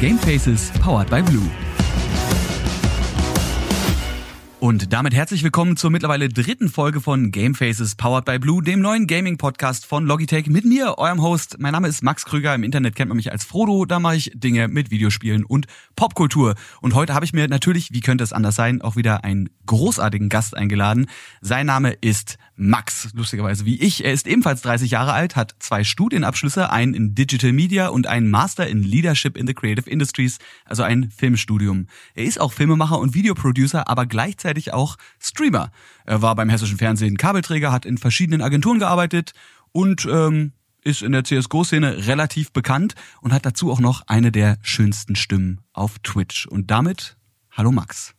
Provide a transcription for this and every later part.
Game Faces powered by Blue. Und damit herzlich willkommen zur mittlerweile dritten Folge von Game Faces Powered by Blue, dem neuen Gaming-Podcast von Logitech mit mir, eurem Host. Mein Name ist Max Krüger, im Internet kennt man mich als Frodo, da mache ich Dinge mit Videospielen und Popkultur. Und heute habe ich mir natürlich, wie könnte es anders sein, auch wieder einen großartigen Gast eingeladen. Sein Name ist Max, lustigerweise wie ich. Er ist ebenfalls 30 Jahre alt, hat zwei Studienabschlüsse, einen in Digital Media und einen Master in Leadership in the Creative Industries, also ein Filmstudium. Er ist auch Filmemacher und Videoproducer, aber gleichzeitig auch Streamer. Er war beim hessischen Fernsehen Kabelträger, hat in verschiedenen Agenturen gearbeitet und ähm, ist in der CSGO-Szene relativ bekannt und hat dazu auch noch eine der schönsten Stimmen auf Twitch. Und damit, hallo Max.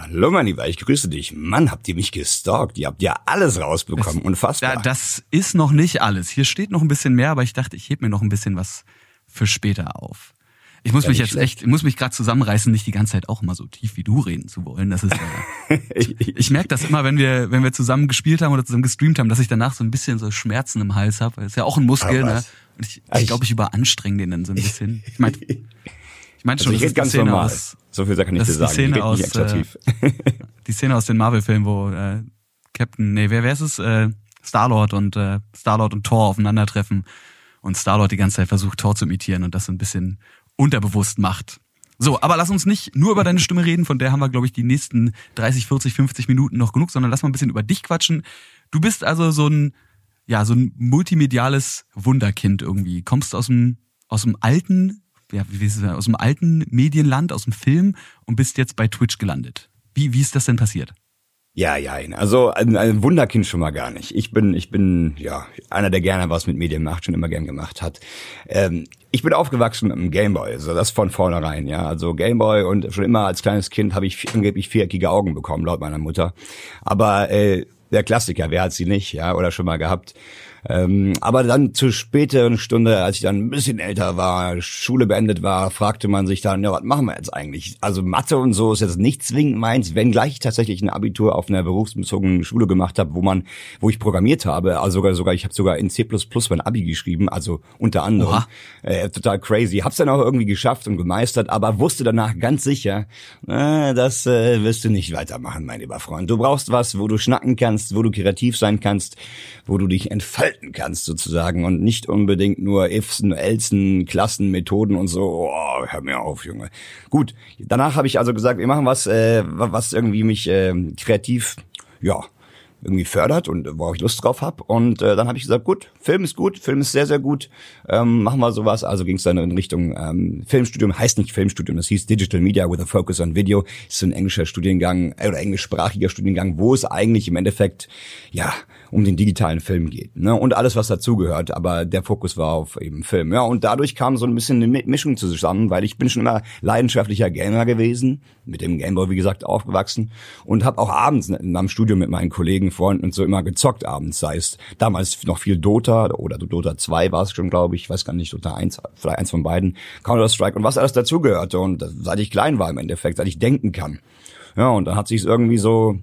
Hallo mein Lieber, ich grüße dich. Mann, habt ihr mich gestalkt? Ihr habt ja alles rausbekommen. Das, Unfassbar. Ja, das ist noch nicht alles. Hier steht noch ein bisschen mehr, aber ich dachte, ich heb mir noch ein bisschen was für später auf. Ich muss ja, mich jetzt schlecht. echt, ich muss mich gerade zusammenreißen, nicht die ganze Zeit auch immer so tief wie du reden zu wollen. Das ist ja, ich, ich merke das immer, wenn wir, wenn wir zusammen gespielt haben oder zusammen gestreamt haben, dass ich danach so ein bisschen so Schmerzen im Hals habe. Das ist ja auch ein Muskel, ne? Und ich, ich glaube, ich überanstrenge den dann so ein bisschen. Ich meine, ich meine schon, also ich das ist ganz normal. Aus, so viel kann ich dir sagen. Die Szene aus, äh, die Szene aus den Marvel-Filmen, wo äh, Captain, nee, wer, wer ist es? Äh, Star-Lord und äh, Star-Lord und Thor aufeinandertreffen und Star-Lord die ganze Zeit versucht, Thor zu imitieren und das so ein bisschen unterbewusst macht. So, aber lass uns nicht nur über deine Stimme reden, von der haben wir, glaube ich, die nächsten 30, 40, 50 Minuten noch genug, sondern lass mal ein bisschen über dich quatschen. Du bist also so ein, ja, so ein multimediales Wunderkind irgendwie. Kommst aus dem, aus dem alten ja, wie ist es, aus dem alten Medienland, aus dem Film und bist jetzt bei Twitch gelandet. Wie, wie ist das denn passiert? Ja, ja, also ein, ein Wunderkind schon mal gar nicht. Ich bin, ich bin ja einer, der gerne was mit Medien macht, schon immer gern gemacht hat. Ähm, ich bin aufgewachsen mit einem Gameboy, also das von vornherein, ja. Also Gameboy und schon immer als kleines Kind habe ich angeblich viereckige Augen bekommen, laut meiner Mutter. Aber äh, der Klassiker, wer hat sie nicht, ja, oder schon mal gehabt. Ähm, aber dann zur späteren Stunde, als ich dann ein bisschen älter war, Schule beendet war, fragte man sich dann, ja, was machen wir jetzt eigentlich? Also Mathe und so ist jetzt nicht zwingend meins, wenngleich ich tatsächlich ein Abitur auf einer berufsbezogenen Schule gemacht habe, wo man, wo ich programmiert habe, also sogar, sogar ich habe sogar in C++ mein Abi geschrieben, also unter anderem. Äh, total crazy. Hab's dann auch irgendwie geschafft und gemeistert, aber wusste danach ganz sicher, äh, das äh, wirst du nicht weitermachen, mein lieber Freund. Du brauchst was, wo du schnacken kannst, wo du kreativ sein kannst, wo du dich entfalten gestalten kannst sozusagen und nicht unbedingt nur Ifsen, Elsen, Klassen, Methoden und so. Oh, hör mir auf, Junge. Gut, danach habe ich also gesagt, wir machen was, äh, was irgendwie mich äh, kreativ, ja, irgendwie fördert und wo ich Lust drauf habe. Und äh, dann habe ich gesagt, gut, Film ist gut, Film ist sehr, sehr gut, ähm, machen wir sowas. Also ging es dann in Richtung ähm, Filmstudium, heißt nicht Filmstudium, das hieß Digital Media with a Focus on Video. Ist so ein englischer Studiengang äh, oder englischsprachiger Studiengang, wo es eigentlich im Endeffekt, ja, um den digitalen Film geht. Ne? Und alles, was dazugehört, aber der Fokus war auf eben Film. Ja, und dadurch kam so ein bisschen eine Mischung zusammen, weil ich bin schon immer leidenschaftlicher Gamer gewesen, mit dem Gameboy, wie gesagt, aufgewachsen und habe auch abends in meinem Studium mit meinen Kollegen damaligen Freunden und so immer gezockt abends, sei es damals noch viel Dota oder Dota 2 war es schon, glaube ich, weiß gar nicht, Dota 1, vielleicht eins von beiden, Counter-Strike und was alles dazugehörte und seit ich klein war im Endeffekt, seit ich denken kann. Ja, und dann hat sich irgendwie so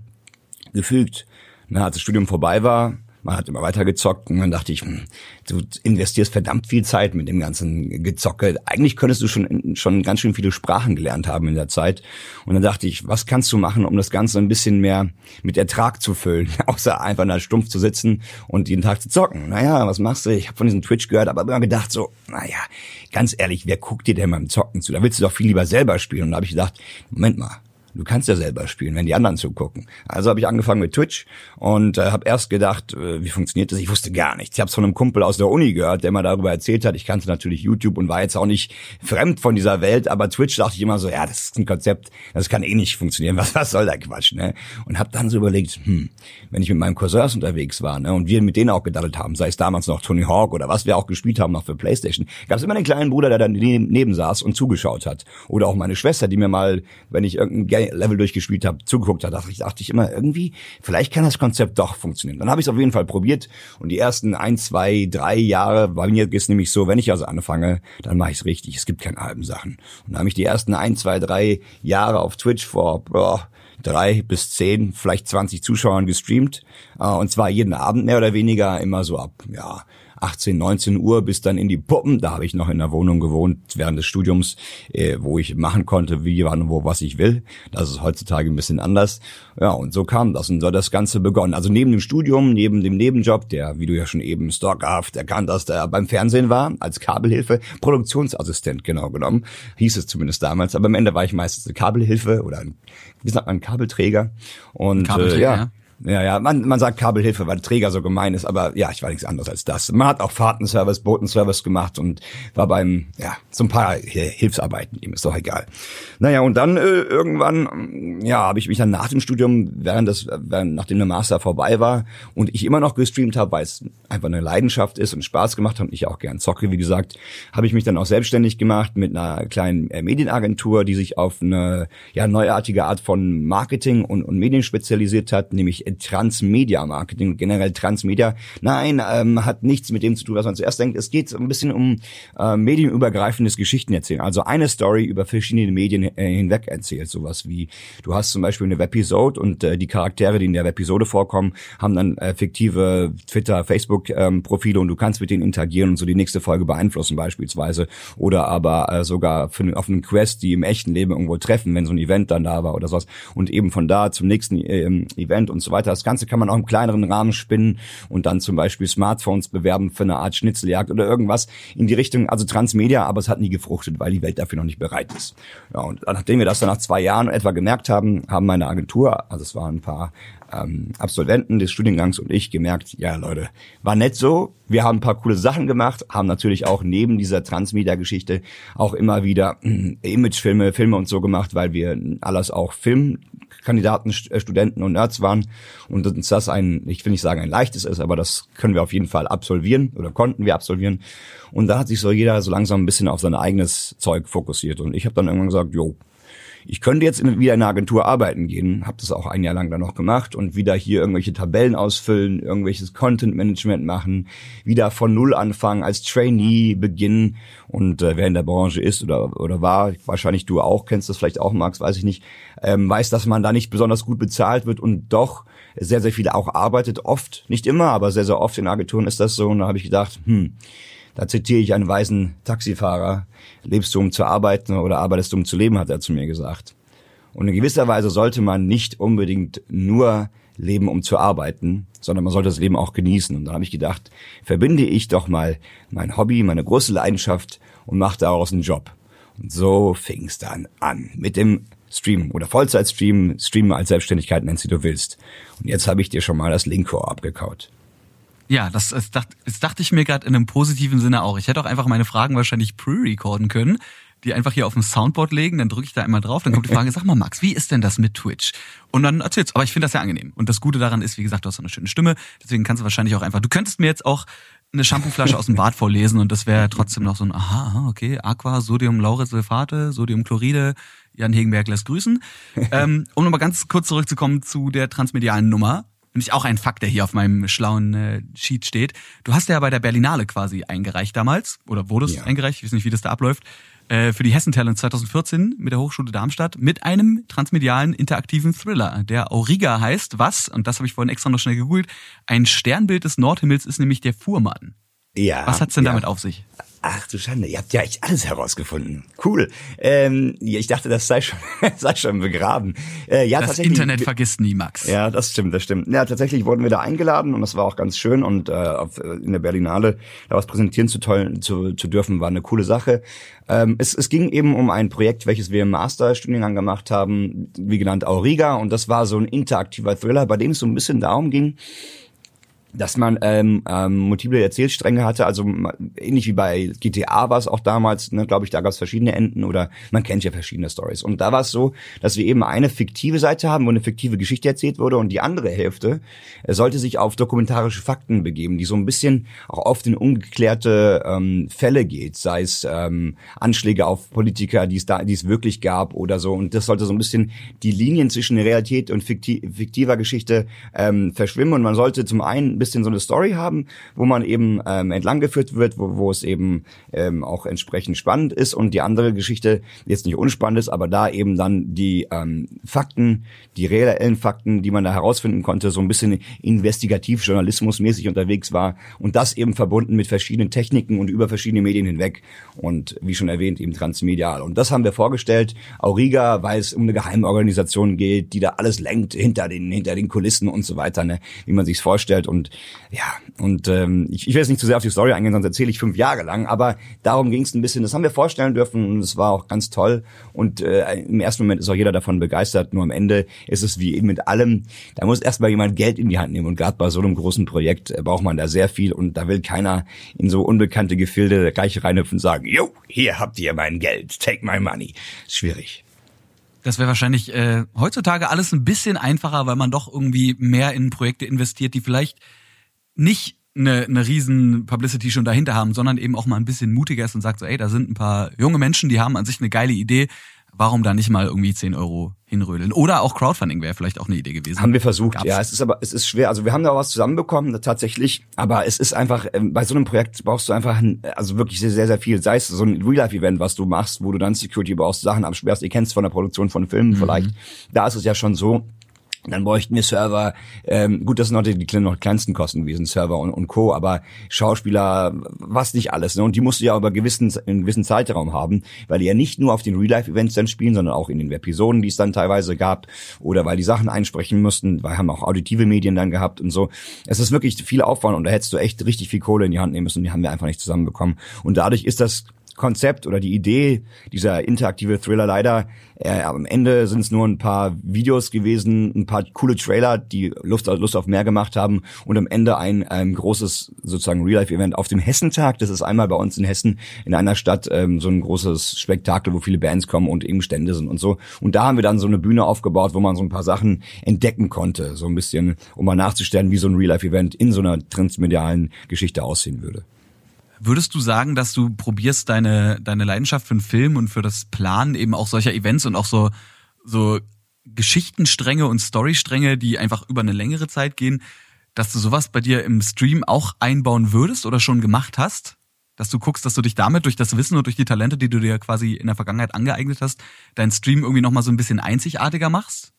gefügt. Na, als das Studium vorbei war, man hat immer weiter gezockt und dann dachte ich, hm, du investierst verdammt viel Zeit mit dem ganzen Gezocke. Eigentlich könntest du schon, schon ganz schön viele Sprachen gelernt haben in der Zeit. Und dann dachte ich, was kannst du machen, um das Ganze ein bisschen mehr mit Ertrag zu füllen, außer einfach da stumpf zu sitzen und jeden Tag zu zocken. Naja, was machst du? Ich habe von diesem Twitch gehört, aber immer gedacht so, naja, ganz ehrlich, wer guckt dir denn beim Zocken zu? Da willst du doch viel lieber selber spielen. Und da habe ich gedacht, Moment mal, Du kannst ja selber spielen, wenn die anderen zugucken. Also habe ich angefangen mit Twitch und äh, habe erst gedacht, äh, wie funktioniert das? Ich wusste gar nichts. Ich habe es von einem Kumpel aus der Uni gehört, der mal darüber erzählt hat. Ich kannte natürlich YouTube und war jetzt auch nicht fremd von dieser Welt, aber Twitch dachte ich immer so, ja, das ist ein Konzept, das kann eh nicht funktionieren. Was, was soll der Quatsch, ne? Und habe dann so überlegt, hm, wenn ich mit meinen Cousins unterwegs war, ne, und wir mit denen auch gedaddelt haben, sei es damals noch Tony Hawk oder was wir auch gespielt haben noch für PlayStation, gab es immer einen kleinen Bruder, der dann neben, neben saß und zugeschaut hat. Oder auch meine Schwester, die mir mal, wenn ich irgendein Level durchgespielt habe, zugeguckt hat, dachte ich, dachte ich immer irgendwie, vielleicht kann das Konzept doch funktionieren. Dann habe ich es auf jeden Fall probiert und die ersten ein, zwei, drei Jahre, bei mir ist nämlich so, wenn ich also anfange, dann mache ich es richtig. Es gibt keine halben Sachen. Und dann habe ich die ersten ein, zwei, drei Jahre auf Twitch vor boah, drei bis zehn, vielleicht 20 Zuschauern gestreamt. Äh, und zwar jeden Abend mehr oder weniger, immer so ab, ja, 18, 19 Uhr bis dann in die Puppen. Da habe ich noch in der Wohnung gewohnt während des Studiums, äh, wo ich machen konnte, wie, wann, wo, was ich will. Das ist heutzutage ein bisschen anders. Ja, und so kam das und so das Ganze begonnen. Also neben dem Studium, neben dem Nebenjob, der, wie du ja schon eben stockhaft erkannt hast, der beim Fernsehen war, als Kabelhilfe, Produktionsassistent genau genommen, hieß es zumindest damals. Aber am Ende war ich meistens eine Kabelhilfe oder ein, wie sagt man, Kabelträger. Und Kabelträger, äh, ja. ja. Ja, ja, man, man sagt Kabelhilfe, weil Träger so gemein ist, aber ja, ich war nichts anderes als das. Man hat auch Fahrtenservice, Botenservice gemacht und war beim, ja, so ein paar Hilfsarbeiten, ihm ist doch egal. Naja, und dann äh, irgendwann, ja, habe ich mich dann nach dem Studium, während das, während, nachdem der Master vorbei war und ich immer noch gestreamt habe, weil es einfach eine Leidenschaft ist und Spaß gemacht hat und ich auch gern zocke, wie gesagt, habe ich mich dann auch selbstständig gemacht mit einer kleinen äh, Medienagentur, die sich auf eine ja, neuartige Art von Marketing und, und Medien spezialisiert hat, nämlich Transmedia-Marketing, generell Transmedia. Nein, ähm, hat nichts mit dem zu tun, was man zuerst denkt. Es geht ein bisschen um äh, medienübergreifendes Geschichten erzählen. Also eine Story über verschiedene Medien äh, hinweg erzählt. Sowas wie, du hast zum Beispiel eine Webisode und äh, die Charaktere, die in der Webisode vorkommen, haben dann äh, fiktive Twitter, Facebook-Profile ähm, und du kannst mit denen interagieren und so die nächste Folge beeinflussen beispielsweise. Oder aber äh, sogar für, auf einen Quest, die im echten Leben irgendwo treffen, wenn so ein Event dann da war oder sowas. Und eben von da zum nächsten ähm, Event und so weiter weiter. Das Ganze kann man auch im kleineren Rahmen spinnen und dann zum Beispiel Smartphones bewerben für eine Art Schnitzeljagd oder irgendwas in die Richtung, also Transmedia, aber es hat nie gefruchtet, weil die Welt dafür noch nicht bereit ist. Ja, und nachdem wir das dann nach zwei Jahren etwa gemerkt haben, haben meine Agentur, also es waren ein paar ähm, Absolventen des Studiengangs und ich gemerkt, ja Leute, war nett so. Wir haben ein paar coole Sachen gemacht, haben natürlich auch neben dieser Transmedia-Geschichte auch immer wieder äh, Imagefilme, Filme und so gemacht, weil wir alles auch Filmkandidaten, äh, Studenten und Nerds waren und uns das ein, ich will nicht sagen ein leichtes ist, aber das können wir auf jeden Fall absolvieren oder konnten wir absolvieren. Und da hat sich so jeder so langsam ein bisschen auf sein eigenes Zeug fokussiert und ich habe dann irgendwann gesagt, jo, ich könnte jetzt in, wieder in einer Agentur arbeiten gehen, habe das auch ein Jahr lang dann noch gemacht und wieder hier irgendwelche Tabellen ausfüllen, irgendwelches Content Management machen, wieder von Null anfangen, als Trainee beginnen. Und äh, wer in der Branche ist oder oder war, wahrscheinlich du auch, kennst das vielleicht auch, Max, weiß ich nicht, ähm, weiß, dass man da nicht besonders gut bezahlt wird und doch sehr, sehr viele auch arbeitet, oft, nicht immer, aber sehr, sehr oft in Agenturen ist das so. Und da habe ich gedacht, hm, da zitiere ich einen weisen Taxifahrer. Lebst du, um zu arbeiten oder arbeitest du, um zu leben, hat er zu mir gesagt. Und in gewisser Weise sollte man nicht unbedingt nur leben, um zu arbeiten, sondern man sollte das Leben auch genießen. Und da habe ich gedacht, verbinde ich doch mal mein Hobby, meine große Leidenschaft und mache daraus einen Job. Und so fing es dann an mit dem Stream oder Vollzeitstream, Streamen als Selbstständigkeit nennst, wie du willst. Und jetzt habe ich dir schon mal das Linkcore abgekaut. Ja, das, das, dacht, das dachte ich mir gerade in einem positiven Sinne auch. Ich hätte auch einfach meine Fragen wahrscheinlich pre-recorden können, die einfach hier auf dem Soundboard legen, dann drücke ich da einmal drauf, dann kommt die Frage, sag mal Max, wie ist denn das mit Twitch? Und dann erzähl's. Aber ich finde das ja angenehm. Und das Gute daran ist, wie gesagt, du hast so eine schöne Stimme, deswegen kannst du wahrscheinlich auch einfach, du könntest mir jetzt auch eine Shampooflasche aus dem Bad vorlesen und das wäre trotzdem noch so ein, aha, okay, Aqua, Sodium Lauretsulfate, Sodiumchloride, Jan Hegenberg lässt grüßen. ähm, um nochmal ganz kurz zurückzukommen zu der transmedialen Nummer nämlich auch ein Fakt, der hier auf meinem schlauen äh, Sheet steht. Du hast ja bei der Berlinale quasi eingereicht damals, oder wurdest ja. eingereicht, ich weiß nicht, wie das da abläuft, äh, für die Hessen Talent 2014 mit der Hochschule Darmstadt mit einem transmedialen interaktiven Thriller, der Auriga heißt, was, und das habe ich vorhin extra noch schnell gegoogelt, ein Sternbild des Nordhimmels ist nämlich der Fuhrmann. Ja. Was hat's denn ja. damit auf sich? Ach du Schande, ihr habt ja echt alles herausgefunden. Cool. Ähm, ich dachte, das sei schon, sei schon begraben. Äh, ja, das Internet vergisst nie, Max. Ja, das stimmt, das stimmt. Ja, tatsächlich wurden wir da eingeladen und das war auch ganz schön und äh, auf, äh, in der Berlinale da was präsentieren zu, toll, zu, zu dürfen, war eine coole Sache. Ähm, es, es ging eben um ein Projekt, welches wir im Masterstudiengang gemacht haben, wie genannt Auriga und das war so ein interaktiver Thriller, bei dem es so ein bisschen darum ging, dass man ähm, ähm, multiple Erzählstränge hatte, also ähnlich wie bei GTA war es auch damals, ne, glaube ich, da gab es verschiedene Enden oder man kennt ja verschiedene Stories. Und da war es so, dass wir eben eine fiktive Seite haben, wo eine fiktive Geschichte erzählt wurde und die andere Hälfte äh, sollte sich auf dokumentarische Fakten begeben, die so ein bisschen auch oft in ungeklärte ähm, Fälle geht, sei es ähm, Anschläge auf Politiker, die es da, die es wirklich gab oder so. Und das sollte so ein bisschen die Linien zwischen Realität und fiktiver Geschichte ähm, verschwimmen und man sollte zum einen ein bisschen so eine Story haben, wo man eben ähm, entlanggeführt wird, wo, wo es eben ähm, auch entsprechend spannend ist und die andere Geschichte jetzt nicht unspannend ist, aber da eben dann die ähm, Fakten, die reellen Fakten, die man da herausfinden konnte, so ein bisschen investigativ journalismusmäßig unterwegs war und das eben verbunden mit verschiedenen Techniken und über verschiedene Medien hinweg und wie schon erwähnt eben transmedial. Und das haben wir vorgestellt. Auriga, weil es um eine Geheimorganisation geht, die da alles lenkt hinter den hinter den Kulissen und so weiter, ne, wie man sich's vorstellt. Und ja, und ähm, ich, ich will jetzt nicht zu sehr auf die Story eingehen, sonst erzähle ich fünf Jahre lang. Aber darum ging es ein bisschen. Das haben wir vorstellen dürfen und es war auch ganz toll. Und äh, im ersten Moment ist auch jeder davon begeistert. Nur am Ende ist es wie eben mit allem. Da muss erstmal jemand Geld in die Hand nehmen. Und gerade bei so einem großen Projekt äh, braucht man da sehr viel. Und da will keiner in so unbekannte Gefilde gleich reinhüpfen und sagen, jo, hier habt ihr mein Geld, take my money. Schwierig. Das wäre wahrscheinlich äh, heutzutage alles ein bisschen einfacher, weil man doch irgendwie mehr in Projekte investiert, die vielleicht nicht eine, eine riesen Publicity schon dahinter haben, sondern eben auch mal ein bisschen mutiger ist und sagt so, ey, da sind ein paar junge Menschen, die haben an sich eine geile Idee, warum da nicht mal irgendwie 10 Euro hinrödeln? Oder auch Crowdfunding wäre vielleicht auch eine Idee gewesen. Haben wir versucht, Gab's. ja. Es ist aber, es ist schwer. Also wir haben da was zusammenbekommen, tatsächlich. Aber es ist einfach, ähm, bei so einem Projekt brauchst du einfach, also wirklich sehr, sehr, sehr viel. Sei es so ein Real-Life-Event, was du machst, wo du dann Security brauchst, Sachen absperrst. Ihr kennst von der Produktion von Filmen mhm. vielleicht. Da ist es ja schon so, dann bräuchten wir Server, ähm, gut, das sind noch die, die noch kleinsten Kosten gewesen, Server und, und Co., aber Schauspieler, was nicht alles. Ne? Und die musst du ja über gewissen, einen gewissen Zeitraum haben, weil die ja nicht nur auf den Real-Life-Events dann spielen, sondern auch in den Episoden, die es dann teilweise gab, oder weil die Sachen einsprechen mussten, weil haben auch auditive Medien dann gehabt und so. Es ist wirklich viel Aufwand und da hättest du echt richtig viel Kohle in die Hand nehmen müssen, die haben wir einfach nicht zusammenbekommen. Und dadurch ist das Konzept oder die Idee dieser interaktive Thriller leider. Äh, am Ende sind es nur ein paar Videos gewesen, ein paar coole Trailer, die Lust, Lust auf mehr gemacht haben und am Ende ein, ein großes sozusagen Real-Life-Event auf dem Hessentag. Das ist einmal bei uns in Hessen in einer Stadt ähm, so ein großes Spektakel, wo viele Bands kommen und eben Stände sind und so. Und da haben wir dann so eine Bühne aufgebaut, wo man so ein paar Sachen entdecken konnte, so ein bisschen, um mal nachzustellen, wie so ein Real-Life-Event in so einer transmedialen Geschichte aussehen würde. Würdest du sagen, dass du probierst, deine, deine Leidenschaft für den Film und für das Planen eben auch solcher Events und auch so, so Geschichtenstränge und Storystränge, die einfach über eine längere Zeit gehen, dass du sowas bei dir im Stream auch einbauen würdest oder schon gemacht hast? Dass du guckst, dass du dich damit durch das Wissen und durch die Talente, die du dir quasi in der Vergangenheit angeeignet hast, deinen Stream irgendwie nochmal so ein bisschen einzigartiger machst?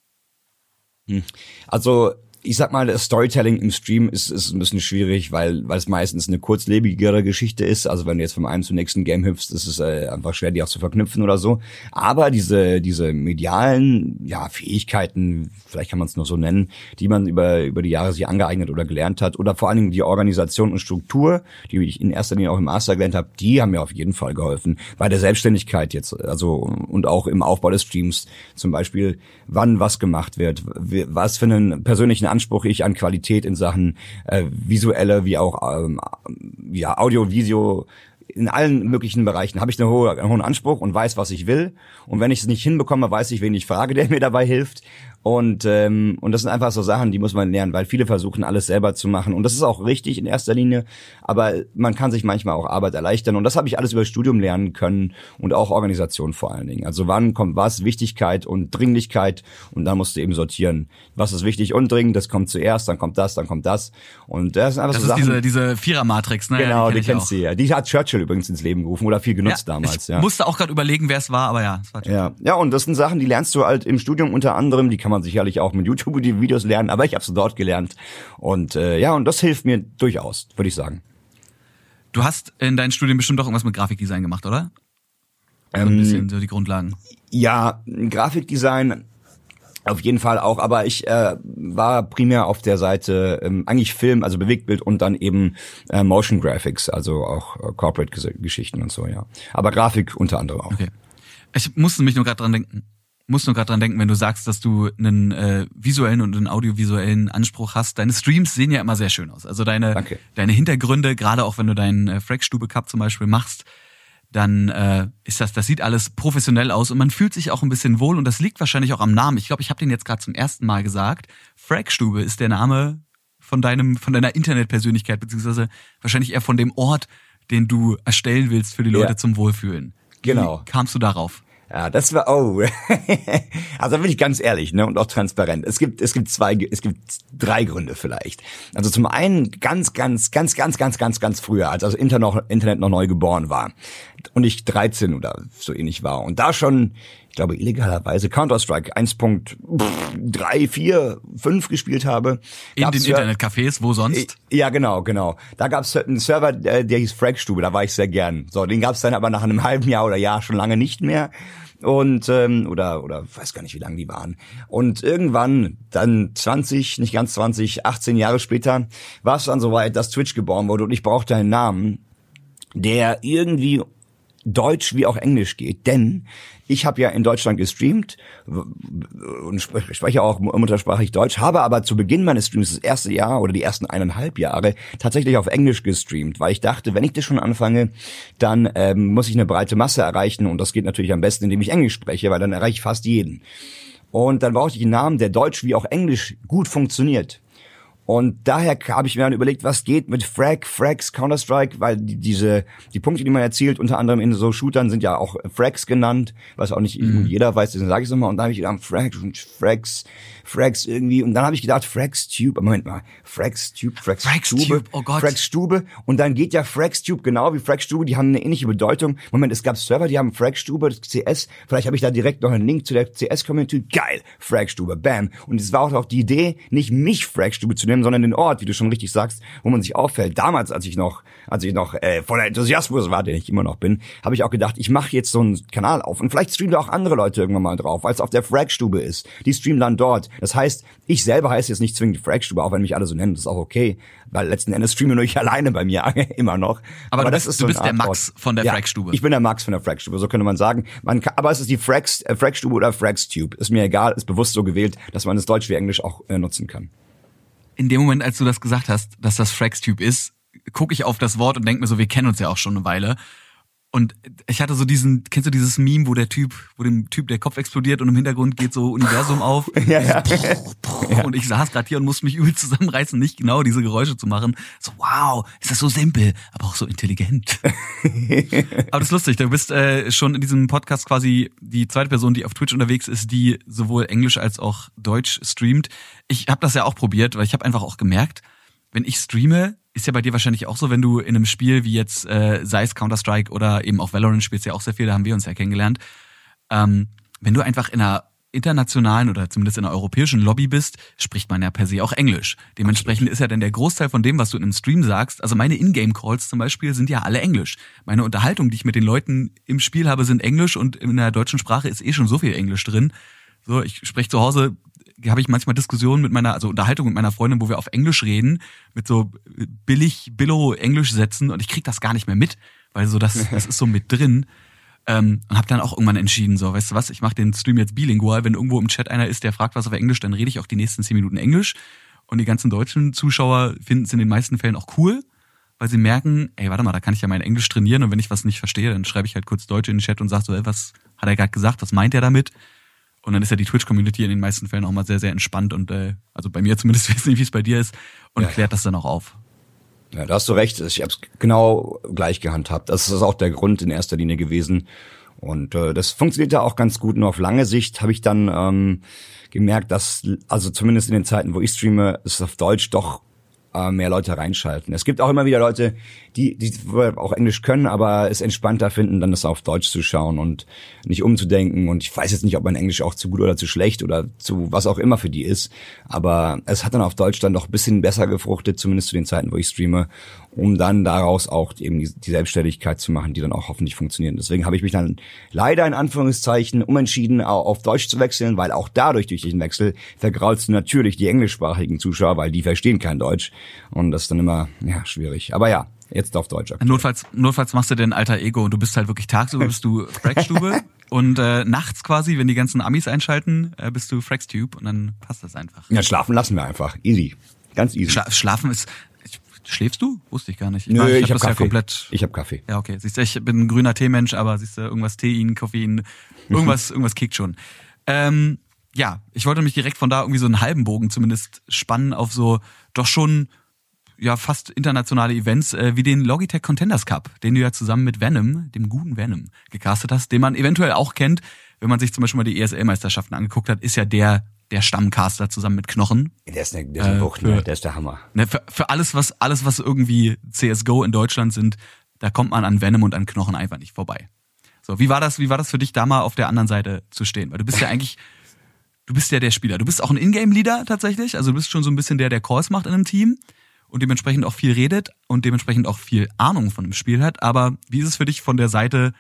Hm. Also ich sag mal, das Storytelling im Stream ist, ist ein bisschen schwierig, weil, weil es meistens eine kurzlebigere Geschichte ist. Also wenn du jetzt vom einen zum nächsten Game hüpfst, ist es äh, einfach schwer, die auch zu verknüpfen oder so. Aber diese, diese medialen, ja, Fähigkeiten, vielleicht kann man es nur so nennen, die man über, über die Jahre sich angeeignet oder gelernt hat, oder vor allen Dingen die Organisation und Struktur, die ich in erster Linie auch im Master gelernt habe, die haben mir auf jeden Fall geholfen. Bei der Selbstständigkeit jetzt, also, und auch im Aufbau des Streams, zum Beispiel, wann was gemacht wird, was für einen persönlichen Anspruch ich an Qualität in Sachen äh, visuelle wie auch ähm, ja, Audio, Video, in allen möglichen Bereichen habe ich einen hohen Anspruch und weiß, was ich will. Und wenn ich es nicht hinbekomme, weiß ich, wen ich frage, der mir dabei hilft. Und, ähm, und das sind einfach so Sachen, die muss man lernen, weil viele versuchen, alles selber zu machen. Und das ist auch richtig in erster Linie, aber man kann sich manchmal auch Arbeit erleichtern. Und das habe ich alles über Studium lernen können und auch Organisation vor allen Dingen. Also wann kommt was, Wichtigkeit und Dringlichkeit und dann musst du eben sortieren, was ist wichtig und dringend, das kommt zuerst, dann kommt das, dann kommt das. Und das sind einfach das so ist Sachen. diese, diese Vierer-Matrix, ne? Genau, ja, die, die kennst du ja. Die hat Churchill übrigens ins Leben gerufen oder viel genutzt ja, damals. Ich ja. musste auch gerade überlegen, wer es war, aber ja, es war Ja, ja, und das sind Sachen, die lernst du halt im Studium unter anderem, die kann man sicherlich auch mit YouTube die Videos lernen, aber ich habe es dort gelernt. Und äh, ja, und das hilft mir durchaus, würde ich sagen. Du hast in deinen Studien bestimmt auch irgendwas mit Grafikdesign gemacht, oder? So ein ähm, bisschen so die Grundlagen. Ja, Grafikdesign auf jeden Fall auch, aber ich äh, war primär auf der Seite ähm, eigentlich Film, also Bewegtbild und dann eben äh, Motion Graphics, also auch äh, Corporate-Geschichten und so, ja. Aber Grafik unter anderem auch. Okay. Ich musste mich nur gerade dran denken muss nur gerade dran denken, wenn du sagst, dass du einen äh, visuellen und einen audiovisuellen Anspruch hast. Deine Streams sehen ja immer sehr schön aus. Also deine, Danke. deine Hintergründe, gerade auch wenn du deinen äh, Frackstube Cup zum Beispiel machst, dann äh, ist das, das sieht alles professionell aus und man fühlt sich auch ein bisschen wohl und das liegt wahrscheinlich auch am Namen. Ich glaube, ich habe den jetzt gerade zum ersten Mal gesagt. Frackstube ist der Name von deinem, von deiner Internetpersönlichkeit, beziehungsweise wahrscheinlich eher von dem Ort, den du erstellen willst für die Leute ja. zum Wohlfühlen. Genau. Wie kamst du darauf? Ja, das war, oh. also da bin ich ganz ehrlich, ne, und auch transparent. Es gibt, es gibt zwei, es gibt drei Gründe vielleicht. Also zum einen ganz, ganz, ganz, ganz, ganz, ganz, ganz früher, als das Internet noch, Internet noch neu geboren war und ich 13 oder so ähnlich war und da schon, glaube illegalerweise Counter-Strike 1.3, 4, 5 gespielt habe. In den Internetcafés, wo sonst? Ja, genau, genau. Da gab es einen Server, der hieß Fragstube, da war ich sehr gern. So, den gab es dann aber nach einem halben Jahr oder Jahr schon lange nicht mehr und ähm, oder oder weiß gar nicht, wie lange die waren. Und irgendwann, dann 20, nicht ganz 20, 18 Jahre später, war es dann soweit, dass Twitch geboren wurde und ich brauchte einen Namen, der irgendwie Deutsch wie auch Englisch geht. Denn ich habe ja in Deutschland gestreamt und spreche auch muttersprachlich Deutsch, habe aber zu Beginn meines Streams das erste Jahr oder die ersten eineinhalb Jahre tatsächlich auf Englisch gestreamt, weil ich dachte, wenn ich das schon anfange, dann ähm, muss ich eine breite Masse erreichen und das geht natürlich am besten, indem ich Englisch spreche, weil dann erreiche ich fast jeden. Und dann brauchte ich einen Namen, der Deutsch wie auch Englisch gut funktioniert. Und daher habe ich mir dann überlegt, was geht mit Frag, Frags, Counter-Strike, weil die, diese, die Punkte, die man erzielt, unter anderem in so Shootern sind ja auch Frags genannt, was auch nicht mhm. jeder weiß, deswegen sage ich es nochmal. Und da habe ich gedacht, Frags und Frags, Frags irgendwie. Und dann habe ich gedacht, Frags Tube, Moment mal, Frags Tube, Frags, Frags Stube, Tube, oh Gott. Frags Stube. Und dann geht ja Frags Tube genau wie Frags Stube, die haben eine ähnliche Bedeutung. Moment, es gab Server, die haben Frags Stube, CS. Vielleicht habe ich da direkt noch einen Link zu der CS-Community. Geil, Frags Stube, bam. Und es war auch die Idee, nicht mich Frags Stube zu nehmen, sondern den Ort, wie du schon richtig sagst, wo man sich auffällt. Damals, als ich noch, als ich noch äh, voller Enthusiasmus war, den ich immer noch bin, habe ich auch gedacht, ich mache jetzt so einen Kanal auf und vielleicht streamen da auch andere Leute irgendwann mal drauf, weil es auf der Fragstube ist. Die streamen dann dort. Das heißt, ich selber heiße jetzt nicht zwingend Fragstube, auch wenn mich alle so nennen, das ist auch okay, weil letzten Endes streame nur ich alleine bei mir immer noch. Aber, aber das bist, ist so du bist der Max von der ja, Fragstube. Ich bin der Max von der Fragstube, so könnte man sagen. Man kann, aber es ist die Frags, äh, Fragstube oder Fragstube. Ist mir egal, ist bewusst so gewählt, dass man es Deutsch wie Englisch auch äh, nutzen kann in dem Moment, als du das gesagt hast, dass das Frax-Typ ist, gucke ich auf das Wort und denke mir so, wir kennen uns ja auch schon eine Weile. Und ich hatte so diesen, kennst du dieses Meme, wo der Typ, wo dem Typ der Kopf explodiert und im Hintergrund geht so Universum auf. ja, ja. Und ich saß gerade hier und musste mich übel zusammenreißen, nicht genau diese Geräusche zu machen. So, wow, ist das so simpel, aber auch so intelligent. aber das ist lustig, du bist äh, schon in diesem Podcast quasi die zweite Person, die auf Twitch unterwegs ist, die sowohl Englisch als auch Deutsch streamt. Ich habe das ja auch probiert, weil ich habe einfach auch gemerkt, wenn ich streame, ist ja bei dir wahrscheinlich auch so, wenn du in einem Spiel wie jetzt, äh, sei es Counter-Strike oder eben auch Valorant spielst ja auch sehr viel, da haben wir uns ja kennengelernt. Ähm, wenn du einfach in einer internationalen oder zumindest in einer europäischen Lobby bist, spricht man ja per se auch Englisch. Dementsprechend Absolut. ist ja dann der Großteil von dem, was du in einem Stream sagst, also meine Ingame-Calls zum Beispiel sind ja alle Englisch. Meine Unterhaltung, die ich mit den Leuten im Spiel habe, sind Englisch und in der deutschen Sprache ist eh schon so viel Englisch drin. So, ich spreche zu Hause habe ich manchmal Diskussionen mit meiner, also Unterhaltung mit meiner Freundin, wo wir auf Englisch reden, mit so billig Billo-Englisch-Sätzen und ich krieg das gar nicht mehr mit, weil so das, das ist so mit drin. Ähm, und habe dann auch irgendwann entschieden, so, weißt du was, ich mache den Stream jetzt bilingual. Wenn irgendwo im Chat einer ist, der fragt was auf Englisch, dann rede ich auch die nächsten zehn Minuten Englisch. Und die ganzen deutschen Zuschauer finden es in den meisten Fällen auch cool, weil sie merken, ey, warte mal, da kann ich ja mein Englisch trainieren und wenn ich was nicht verstehe, dann schreibe ich halt kurz Deutsch in den Chat und sag so, ey, was hat er gerade gesagt, was meint er damit? Und dann ist ja die Twitch-Community in den meisten Fällen auch mal sehr, sehr entspannt und äh, also bei mir zumindest, ich weiß nicht, wie es bei dir ist, und ja, klärt das dann auch auf. Ja, da hast du recht. Ich habe es genau gleich gehandhabt. Das ist auch der Grund in erster Linie gewesen. Und äh, das funktioniert ja auch ganz gut. Nur auf lange Sicht habe ich dann ähm, gemerkt, dass, also zumindest in den Zeiten, wo ich streame, ist es auf Deutsch doch äh, mehr Leute reinschalten. Es gibt auch immer wieder Leute, die, die auch Englisch können, aber es entspannter finden, dann das auf Deutsch zu schauen und nicht umzudenken. Und ich weiß jetzt nicht, ob mein Englisch auch zu gut oder zu schlecht oder zu was auch immer für die ist. Aber es hat dann auf Deutsch dann doch ein bisschen besser gefruchtet, zumindest zu den Zeiten, wo ich streame um dann daraus auch eben die, die Selbstständigkeit zu machen, die dann auch hoffentlich funktionieren. Deswegen habe ich mich dann leider in Anführungszeichen umentschieden, auf Deutsch zu wechseln, weil auch dadurch durch diesen Wechsel vergraulst du natürlich die englischsprachigen Zuschauer, weil die verstehen kein Deutsch und das ist dann immer ja schwierig. Aber ja, jetzt auf Deutsch. Aktuell. Notfalls, notfalls machst du den alter Ego und du bist halt wirklich tagsüber bist du Frackstube und äh, nachts quasi, wenn die ganzen Amis einschalten, äh, bist du Frackstube und dann passt das einfach. Ja, schlafen lassen wir einfach. Easy. Ganz easy. Schla schlafen ist, Schläfst du? Wusste ich gar nicht. Ich Nö, ich, ich habe hab Kaffee. Ja komplett ich habe Kaffee. Ja, okay. Siehst du, ich bin ein grüner Teemensch, aber siehst du, irgendwas Tein, Koffein, irgendwas, irgendwas kickt schon. Ähm, ja, ich wollte mich direkt von da irgendwie so einen halben Bogen zumindest spannen auf so doch schon ja fast internationale Events äh, wie den Logitech Contenders Cup, den du ja zusammen mit Venom, dem guten Venom, gecastet hast, den man eventuell auch kennt, wenn man sich zum Beispiel mal die ESL-Meisterschaften angeguckt hat, ist ja der der Stammcaster zusammen mit Knochen. Der ist, eine, der ist eine Wucht, äh, ne? der ist der Hammer. Ne, für, für alles, was alles, was irgendwie CSGO in Deutschland sind, da kommt man an Venom und an Knochen einfach nicht vorbei. So, wie war das, wie war das für dich da mal auf der anderen Seite zu stehen? Weil du bist ja eigentlich, du bist ja der Spieler. Du bist auch ein Ingame-Leader tatsächlich. Also du bist schon so ein bisschen der, der Calls macht in einem Team und dementsprechend auch viel redet und dementsprechend auch viel Ahnung von dem Spiel hat. Aber wie ist es für dich von der Seite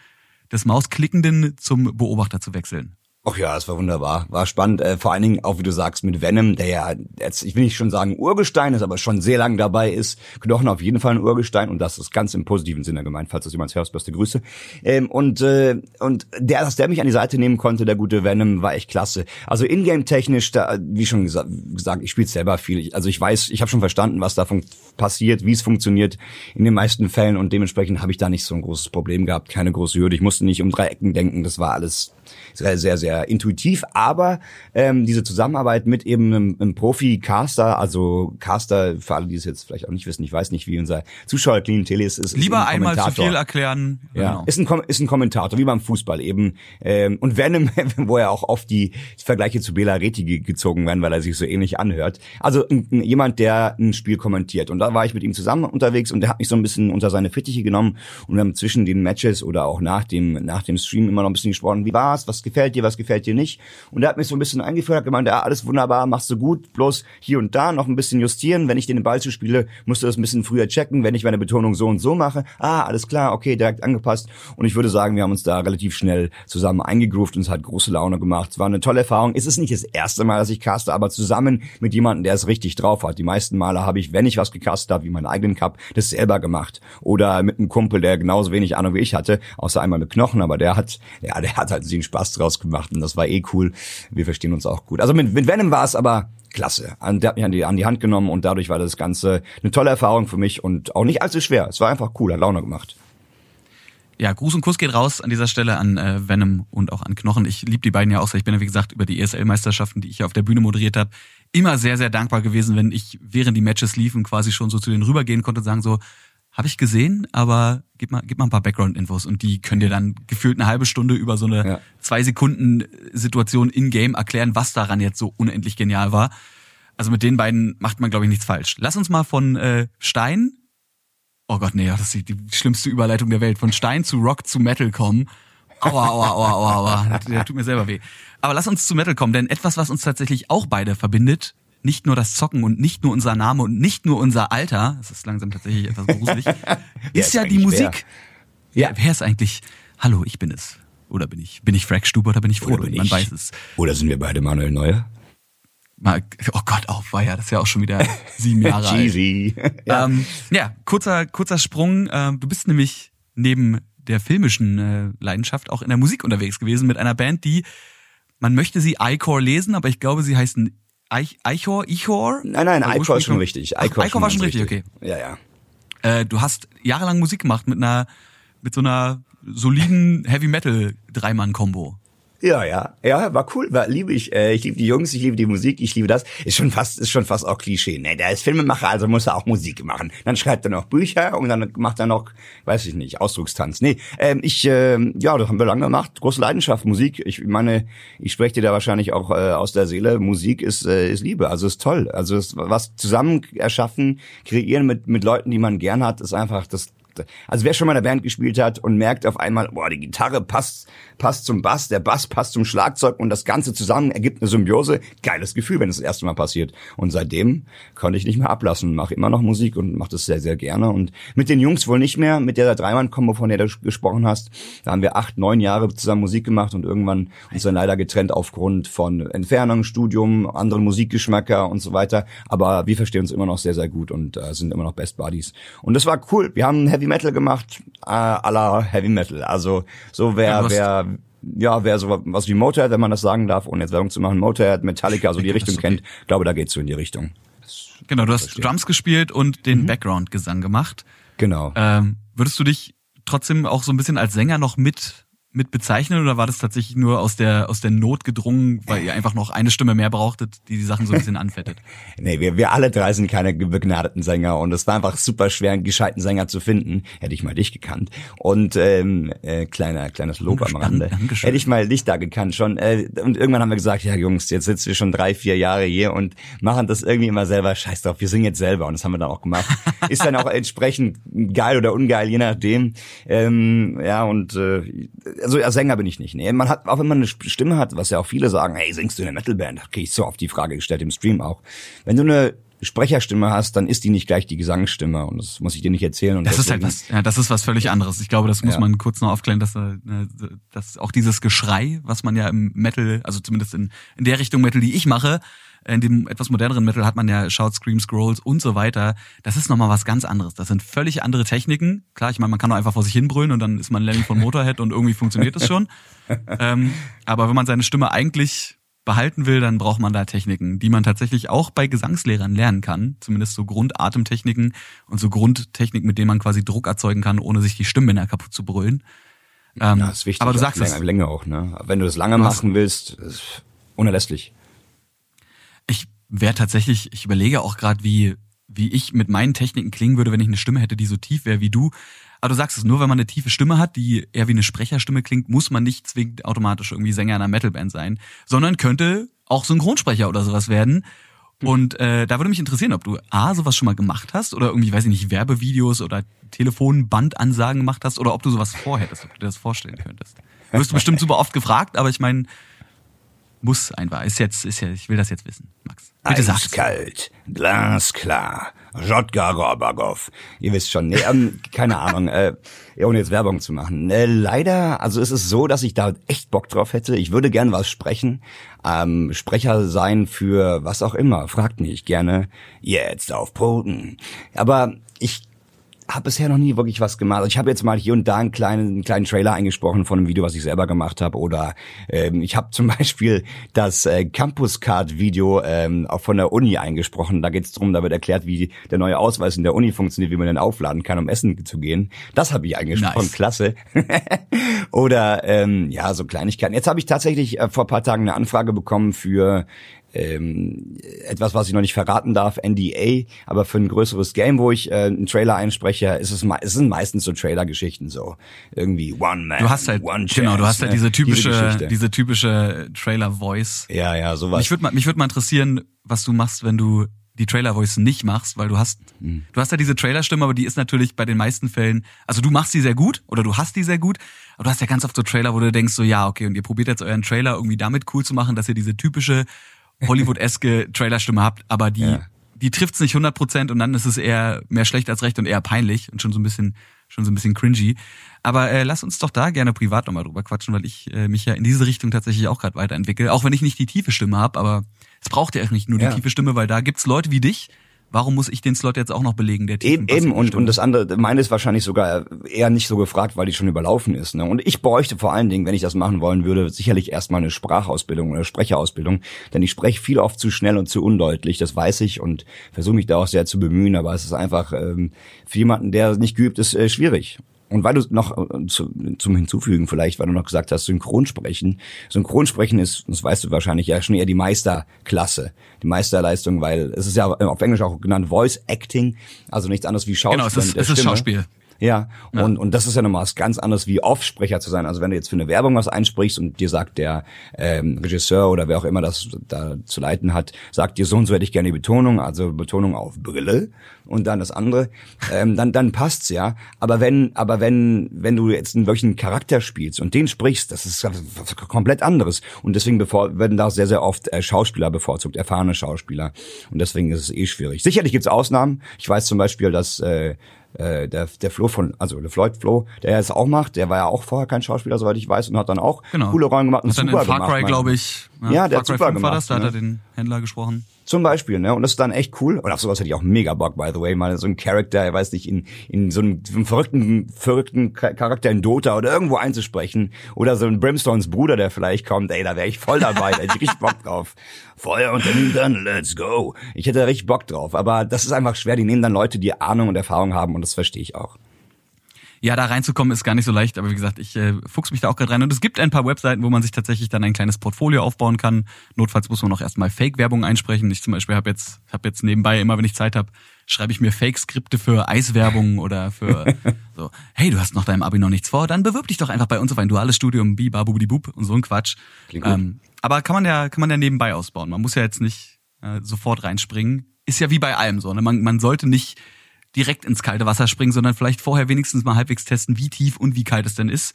des Mausklickenden zum Beobachter zu wechseln? Ach ja, es war wunderbar, war spannend. Äh, vor allen Dingen auch, wie du sagst, mit Venom, der ja jetzt, ich will nicht schon sagen Urgestein ist, aber schon sehr lang dabei ist. Knochen auf jeden Fall ein Urgestein und das ist ganz im positiven Sinne gemeint, falls das jemand hört, beste Grüße. Ähm, und äh, und der, dass der mich an die Seite nehmen konnte, der gute Venom, war echt klasse. Also ingame technisch, da, wie schon gesagt, gesagt ich spiele selber viel. Also ich weiß, ich habe schon verstanden, was davon passiert, wie es funktioniert in den meisten Fällen und dementsprechend habe ich da nicht so ein großes Problem gehabt, keine große Hürde. Ich musste nicht um drei Ecken denken, das war alles sehr, sehr, sehr intuitiv, aber ähm, diese Zusammenarbeit mit eben einem, einem Profi-Caster, also Caster, für alle, die es jetzt vielleicht auch nicht wissen, ich weiß nicht, wie unser Zuschauerklientel ist. ist Lieber ist einmal zu viel erklären. Ja, genau. ist, ein, ist ein Kommentator, wie beim Fußball eben. Ähm, und Venom, wo er auch oft die Vergleiche zu Bela Reti gezogen werden, weil er sich so ähnlich anhört. Also ein, jemand, der ein Spiel kommentiert. Und da war ich mit ihm zusammen unterwegs und der hat mich so ein bisschen unter seine Fittiche genommen und wir haben zwischen den Matches oder auch nach dem, nach dem Stream immer noch ein bisschen gesprochen, wie war's, was gefällt dir, was gefällt dir nicht. Und er hat mich so ein bisschen eingeführt, hat gemeint, ja, alles wunderbar, machst du gut, bloß hier und da noch ein bisschen justieren. Wenn ich den Ball zuspiele, musst du das ein bisschen früher checken. Wenn ich meine Betonung so und so mache, ah, alles klar, okay, direkt angepasst. Und ich würde sagen, wir haben uns da relativ schnell zusammen eingegroovt und es hat große Laune gemacht. Es war eine tolle Erfahrung. Es ist nicht das erste Mal, dass ich caste, aber zusammen mit jemandem, der es richtig drauf hat. Die meisten Male habe ich, wenn ich was gecastet habe, wie meinen eigenen Cup, das selber gemacht. Oder mit einem Kumpel, der genauso wenig Ahnung wie ich hatte, außer einmal mit Knochen, aber der hat, ja, der hat halt einen Spaß draus gemacht und das war eh cool. Wir verstehen uns auch gut. Also mit, mit Venom war es aber klasse. Der hat mich an die, an die Hand genommen und dadurch war das Ganze eine tolle Erfahrung für mich und auch nicht allzu schwer. Es war einfach cool, hat Laune gemacht. Ja, Gruß und Kuss geht raus an dieser Stelle an äh, Venom und auch an Knochen. Ich liebe die beiden ja auch sehr. Ich bin ja, wie gesagt, über die ESL-Meisterschaften, die ich ja auf der Bühne moderiert habe, immer sehr, sehr dankbar gewesen, wenn ich während die Matches liefen quasi schon so zu denen rübergehen konnte und sagen so, habe ich gesehen, aber gib mal, gib mal ein paar Background-Infos und die können dir dann gefühlt eine halbe Stunde über so eine ja. zwei Sekunden Situation in-game erklären, was daran jetzt so unendlich genial war. Also mit den beiden macht man, glaube ich, nichts falsch. Lass uns mal von äh, Stein, oh Gott, nee, das ist die, die schlimmste Überleitung der Welt, von Stein zu Rock zu Metal kommen. Aua, aua, aua, aua, aua. Der tut mir selber weh. Aber lass uns zu Metal kommen, denn etwas, was uns tatsächlich auch beide verbindet, nicht nur das Zocken und nicht nur unser Name und nicht nur unser Alter, das ist langsam tatsächlich etwas gruselig, ist ja die Musik. Wer? Ja, wer ist eigentlich? Hallo, ich bin es. Oder bin ich? Bin ich Frank Stube oder bin ich Frodo? Man weiß es. Oder sind wir beide Manuel Neuer? Oh Gott, auf war ja, das ist ja auch schon wieder sieben Jahre alt. ja. Ähm, ja, kurzer, kurzer Sprung. Ähm, du bist nämlich neben der filmischen äh, Leidenschaft auch in der Musik unterwegs gewesen mit einer Band, die man möchte sie Icore lesen, aber ich glaube, sie heißen Eich, Eichhor, Ichor? Nein, nein, Eichhor ist schon richtig. Eichhor, Eichhor war schon richtig, okay. Ja, ja. Äh, du hast jahrelang Musik gemacht mit einer, mit so einer soliden Heavy Metal Dreimann-Kombo. Ja, ja, ja, war cool, war liebe ich. Äh, ich liebe die Jungs, ich liebe die Musik, ich liebe das. Ist schon fast, ist schon fast auch Klischee. Ne, der ist Filmemacher, also muss er auch Musik machen. Dann schreibt er noch Bücher und dann macht er noch, weiß ich nicht, Ausdruckstanz. Nee, ähm, ich, äh, ja, das haben wir lange gemacht. Große Leidenschaft, Musik. Ich meine, ich spreche dir da wahrscheinlich auch äh, aus der Seele. Musik ist, äh, ist Liebe, also ist toll. Also ist, was zusammen erschaffen, kreieren mit mit Leuten, die man gern hat, ist einfach das also wer schon mal in der Band gespielt hat und merkt auf einmal, boah, die Gitarre passt, passt zum Bass, der Bass passt zum Schlagzeug und das Ganze zusammen ergibt eine Symbiose. Geiles Gefühl, wenn es das, erste Mal passiert. Und seitdem konnte ich nicht mehr ablassen, mache immer noch Musik und mache das sehr, sehr gerne. Und mit den Jungs wohl nicht mehr, mit der Dreimann-Kombo, von der du gesprochen hast. Da haben wir acht, neun Jahre zusammen Musik gemacht und irgendwann uns dann leider getrennt aufgrund von Entfernung, Studium, anderen Musikgeschmäcker und so weiter. Aber wir verstehen uns immer noch sehr, sehr gut und äh, sind immer noch Best Buddies. Und das war cool. Wir haben Heavy Metal gemacht, äh, à la Heavy Metal. Also so wer, ja, wer, ja, wer so was wie Motorhead, wenn man das sagen darf, ohne jetzt Werbung zu machen, Motorhead, Metallica, so die Richtung okay. kennt, glaube, da geht's so in die Richtung. Genau, du hast verstehen. Drums gespielt und den mhm. Background-Gesang gemacht. Genau. Ähm, würdest du dich trotzdem auch so ein bisschen als Sänger noch mit mit bezeichnen oder war das tatsächlich nur aus der aus der Not gedrungen, weil ihr einfach noch eine Stimme mehr brauchtet, die die Sachen so ein bisschen anfettet? nee, wir, wir alle drei sind keine begnadeten Sänger und es war einfach super schwer, einen gescheiten Sänger zu finden. Hätte ich mal dich gekannt. Und ähm, äh, kleiner kleines Lob am Rande. Dankeschön. Hätte ich mal dich da gekannt schon. Äh, und irgendwann haben wir gesagt, ja Jungs, jetzt sitzen wir schon drei, vier Jahre hier und machen das irgendwie immer selber. Scheiß drauf, wir singen jetzt selber und das haben wir dann auch gemacht. Ist dann auch entsprechend geil oder ungeil, je nachdem. Ähm, ja und äh, also als Sänger bin ich nicht. Nee, man hat, auch wenn man eine Stimme hat, was ja auch viele sagen, hey, singst du in einer Metalband? Da kriege ich so oft die Frage gestellt im Stream auch. Wenn du eine Sprecherstimme hast, dann ist die nicht gleich die Gesangsstimme und das muss ich dir nicht erzählen. Und das deswegen, ist halt was, ja, das ist was völlig anderes. Ich glaube, das muss ja. man kurz noch aufklären, dass, äh, dass auch dieses Geschrei, was man ja im Metal, also zumindest in, in der Richtung Metal, die ich mache, in dem etwas moderneren Metal hat man ja Shout, Scream, Scrolls und so weiter. Das ist nochmal was ganz anderes. Das sind völlig andere Techniken. Klar, ich meine, man kann auch einfach vor sich hinbrüllen und dann ist man Lenny von Motorhead und irgendwie funktioniert es schon. ähm, aber wenn man seine Stimme eigentlich behalten will, dann braucht man da Techniken, die man tatsächlich auch bei Gesangslehrern lernen kann. Zumindest so Grundatemtechniken und so Grundtechniken, mit denen man quasi Druck erzeugen kann, ohne sich die Stimmbänder kaputt zu brüllen. Ähm, ja, ist wichtig. Aber du sagst es. Länge auch, ne? Wenn du das lange machen willst, ist unerlässlich. Ich wäre tatsächlich, ich überlege auch gerade, wie, wie ich mit meinen Techniken klingen würde, wenn ich eine Stimme hätte, die so tief wäre wie du. Aber du sagst es, nur wenn man eine tiefe Stimme hat, die eher wie eine Sprecherstimme klingt, muss man nicht zwingend automatisch irgendwie Sänger einer Metalband sein, sondern könnte auch Synchronsprecher oder sowas werden. Hm. Und äh, da würde mich interessieren, ob du A, sowas schon mal gemacht hast oder irgendwie, weiß ich nicht, Werbevideos oder Telefonbandansagen gemacht hast oder ob du sowas vorhättest, ob du dir das vorstellen könntest. Wirst du bestimmt super oft gefragt, aber ich meine, muss einfach. Ist jetzt, ist ja, ich will das jetzt wissen, Max. Bitte sag's. Eiskalt, glasklar, Jodka Gorbagov. Ihr wisst schon, nee, ähm, keine Ahnung, äh, ohne jetzt Werbung zu machen. Äh, leider, also es ist so, dass ich da echt Bock drauf hätte. Ich würde gern was sprechen, ähm, Sprecher sein für was auch immer. Fragt mich gerne jetzt auf Poten. Aber ich habe bisher noch nie wirklich was gemacht. Also ich habe jetzt mal hier und da einen kleinen, einen kleinen Trailer eingesprochen von einem Video, was ich selber gemacht habe. Oder ähm, ich habe zum Beispiel das äh, Campus Card Video ähm, auch von der Uni eingesprochen. Da geht es darum, da wird erklärt, wie der neue Ausweis in der Uni funktioniert, wie man den aufladen kann, um essen zu gehen. Das habe ich eingesprochen. Nice. Klasse. Oder ähm, ja, so Kleinigkeiten. Jetzt habe ich tatsächlich äh, vor paar Tagen eine Anfrage bekommen für ähm, etwas, was ich noch nicht verraten darf, NDA, aber für ein größeres Game, wo ich äh, einen Trailer einspreche, ist es, es sind meistens so Trailer-Geschichten so irgendwie One Man, du hast halt, One Chance, genau, du hast halt diese typische, diese, diese typische Trailer-Voice. Ja, ja, sowas. Mich würde mal, mich würde mal interessieren, was du machst, wenn du die Trailer-Voice nicht machst, weil du hast, hm. du hast ja diese Trailer-Stimme, aber die ist natürlich bei den meisten Fällen, also du machst die sehr gut oder du hast die sehr gut, aber du hast ja ganz oft so Trailer, wo du denkst so, ja, okay, und ihr probiert jetzt euren Trailer irgendwie damit cool zu machen, dass ihr diese typische Hollywood-eske Trailerstimme habt, aber die, ja. die trifft's nicht 100 Prozent und dann ist es eher mehr schlecht als recht und eher peinlich und schon so ein bisschen, schon so ein bisschen cringy. Aber äh, lass uns doch da gerne privat nochmal drüber quatschen, weil ich äh, mich ja in diese Richtung tatsächlich auch gerade weiterentwickle. Auch wenn ich nicht die tiefe Stimme habe, aber es braucht ja auch nicht nur die ja. tiefe Stimme, weil da gibt's Leute wie dich, Warum muss ich den Slot jetzt auch noch belegen, der Eben, eben und, und das andere, meine ist wahrscheinlich sogar eher nicht so gefragt, weil die schon überlaufen ist. Ne? Und ich bräuchte vor allen Dingen, wenn ich das machen wollen würde, sicherlich erstmal eine Sprachausbildung oder Sprecherausbildung. Denn ich spreche viel oft zu schnell und zu undeutlich, das weiß ich und versuche mich da auch sehr zu bemühen, aber es ist einfach ähm, für jemanden, der nicht geübt ist, äh, schwierig. Und weil du noch äh, zu, zum Hinzufügen vielleicht, weil du noch gesagt hast, Synchronsprechen. Synchronsprechen ist, das weißt du wahrscheinlich, ja schon eher die Meisterklasse, die Meisterleistung, weil es ist ja auf Englisch auch genannt Voice Acting, also nichts anderes wie Schauspiel. Genau, es ist, es ist Schauspiel. Ja, ja. Und, und das ist ja nochmal was ganz anderes wie Off-Sprecher zu sein. Also wenn du jetzt für eine Werbung was einsprichst und dir sagt der ähm, Regisseur oder wer auch immer das da zu leiten hat, sagt dir so und so hätte ich gerne die Betonung, also Betonung auf Brille und dann das andere, ähm, dann dann passt's ja. Aber wenn aber wenn wenn du jetzt einen wirklichen Charakter spielst und den sprichst, das ist was komplett anderes. Und deswegen bevor, werden da sehr sehr oft äh, Schauspieler bevorzugt, erfahrene Schauspieler. Und deswegen ist es eh schwierig. Sicherlich gibt's Ausnahmen. Ich weiß zum Beispiel, dass äh, äh, der, der Flo von, also der Floyd Flo, der es auch macht, der war ja auch vorher kein Schauspieler, soweit ich weiß, und hat dann auch genau. coole Rollen gemacht und hat super dann in Far Cry, glaube ich. Ja, ja der Far hat super gemacht. Das, da ne? hat er den Händler gesprochen. Zum Beispiel, ne? Und das ist dann echt cool. Und auf sowas hätte ich auch mega Bock, by the way. Mal so ein Charakter, ich weiß nicht, in, in so einem, so einem verrückten, verrückten Charakter in Dota oder irgendwo einzusprechen. Oder so ein Brimstones Bruder, der vielleicht kommt. Ey, da wäre ich voll dabei. da hätte ich richtig Bock drauf. Feuer und dann let's go. Ich hätte richtig Bock drauf. Aber das ist einfach schwer. Die nehmen dann Leute, die Ahnung und Erfahrung haben und das verstehe ich auch. Ja, da reinzukommen ist gar nicht so leicht, aber wie gesagt, ich äh, fuchs mich da auch gerade rein. Und es gibt ein paar Webseiten, wo man sich tatsächlich dann ein kleines Portfolio aufbauen kann. Notfalls muss man auch erstmal Fake-Werbung einsprechen. Ich zum Beispiel habe jetzt, hab jetzt nebenbei, immer wenn ich Zeit habe, schreibe ich mir Fake-Skripte für Eiswerbung oder für so, hey, du hast noch deinem Abi noch nichts vor, dann bewirb dich doch einfach bei uns auf ein duales Studium, bi, babubidi bub und so ein Quatsch. Ähm, aber kann man ja, kann man ja nebenbei ausbauen. Man muss ja jetzt nicht äh, sofort reinspringen. Ist ja wie bei allem so. Ne? Man, man sollte nicht direkt ins kalte Wasser springen, sondern vielleicht vorher wenigstens mal halbwegs testen, wie tief und wie kalt es denn ist.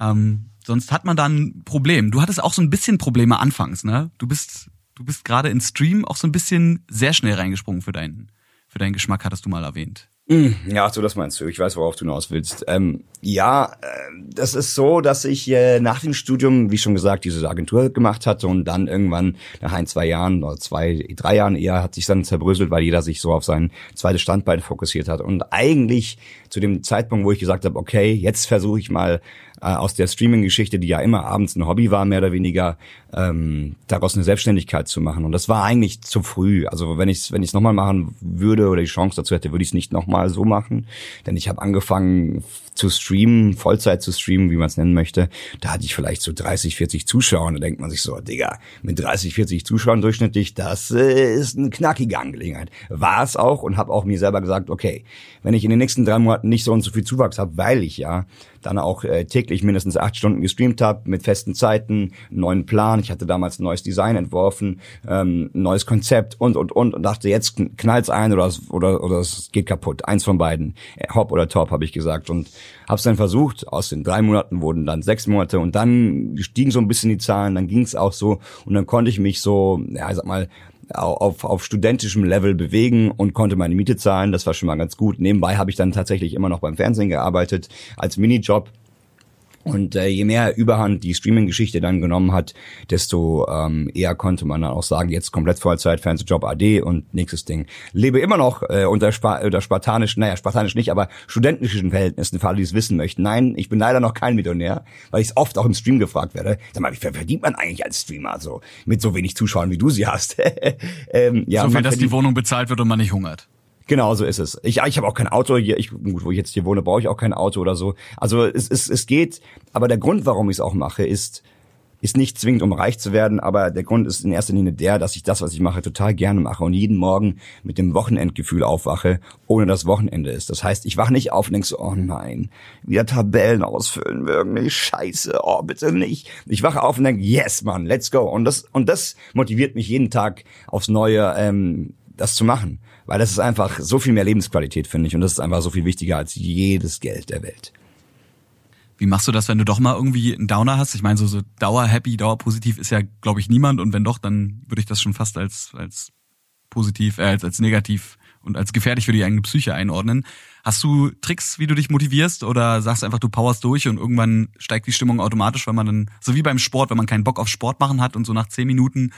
Ähm, sonst hat man dann ein Problem. Du hattest auch so ein bisschen Probleme anfangs, ne? Du bist, du bist gerade in Stream auch so ein bisschen sehr schnell reingesprungen für deinen, für deinen Geschmack, hattest du mal erwähnt. Hm, ja, so das meinst du. Ich weiß, worauf du hinaus willst. Ähm, ja, äh, das ist so, dass ich äh, nach dem Studium, wie schon gesagt, diese Agentur gemacht hatte und dann irgendwann nach ein, zwei Jahren oder zwei, drei Jahren eher hat sich dann zerbröselt, weil jeder sich so auf sein zweites Standbein fokussiert hat. Und eigentlich zu dem Zeitpunkt, wo ich gesagt habe, okay, jetzt versuche ich mal äh, aus der Streaming-Geschichte, die ja immer abends ein Hobby war, mehr oder weniger, ähm, daraus eine Selbstständigkeit zu machen. Und das war eigentlich zu früh. Also wenn ich es wenn ich's nochmal machen würde oder die Chance dazu hätte, würde ich es nicht nochmal so machen. Denn ich habe angefangen zu streamen, Vollzeit zu streamen, wie man es nennen möchte. Da hatte ich vielleicht so 30, 40 Zuschauer. Und da denkt man sich so, Digga, mit 30, 40 Zuschauern durchschnittlich, das äh, ist eine knackige Angelegenheit. War es auch und habe auch mir selber gesagt, okay, wenn ich in den nächsten drei Monaten nicht so und so viel Zuwachs habe, weil ich ja dann auch äh, täglich mindestens acht Stunden gestreamt habe mit festen Zeiten, neuen Plan. Ich hatte damals ein neues Design entworfen, ähm, ein neues Konzept und und und und dachte, jetzt knallt's ein oder oder oder es geht kaputt. Eins von beiden, äh, Hop oder Top, habe ich gesagt und habe es dann versucht. Aus den drei Monaten wurden dann sechs Monate und dann stiegen so ein bisschen die Zahlen. Dann ging's auch so und dann konnte ich mich so, ja, ich sag mal auf, auf studentischem Level bewegen und konnte meine Miete zahlen. Das war schon mal ganz gut. Nebenbei habe ich dann tatsächlich immer noch beim Fernsehen gearbeitet als Minijob und äh, je mehr Überhand die Streaming-Geschichte dann genommen hat, desto ähm, eher konnte man dann auch sagen, jetzt komplett Vollzeit, Fernsehjob AD und nächstes Ding. Lebe immer noch äh, unter, Spa unter spartanisch, naja, spartanisch nicht, aber studentischen Verhältnissen, für alle, die es wissen möchten. Nein, ich bin leider noch kein Millionär, weil ich oft auch im Stream gefragt werde. Sag mal, wie verdient man eigentlich als Streamer so mit so wenig Zuschauern, wie du sie hast? ähm, ja, so viel, dass die Wohnung bezahlt wird und man nicht hungert. Genau, so ist es. Ich, ich habe auch kein Auto hier. Ich, gut, wo ich jetzt hier wohne, brauche ich auch kein Auto oder so. Also es, es, es geht. Aber der Grund, warum ich es auch mache, ist, ist nicht zwingend, um reich zu werden, aber der Grund ist in erster Linie der, dass ich das, was ich mache, total gerne mache und jeden Morgen mit dem Wochenendgefühl aufwache, ohne dass Wochenende ist. Das heißt, ich wache nicht auf und denke so, oh nein, wieder Tabellen ausfüllen, irgendwie scheiße, oh bitte nicht. Ich wache auf und denke, yes, man, let's go. Und das, und das motiviert mich jeden Tag aufs Neue, ähm, das zu machen. Weil das ist einfach so viel mehr Lebensqualität, finde ich. Und das ist einfach so viel wichtiger als jedes Geld der Welt. Wie machst du das, wenn du doch mal irgendwie einen Downer hast? Ich meine, so, so dauer-happy, dauer-positiv ist ja, glaube ich, niemand. Und wenn doch, dann würde ich das schon fast als, als positiv, äh, als, als negativ und als gefährlich für die eigene Psyche einordnen. Hast du Tricks, wie du dich motivierst oder sagst einfach, du powerst durch und irgendwann steigt die Stimmung automatisch, wenn man dann, so wie beim Sport, wenn man keinen Bock auf Sport machen hat und so nach zehn Minuten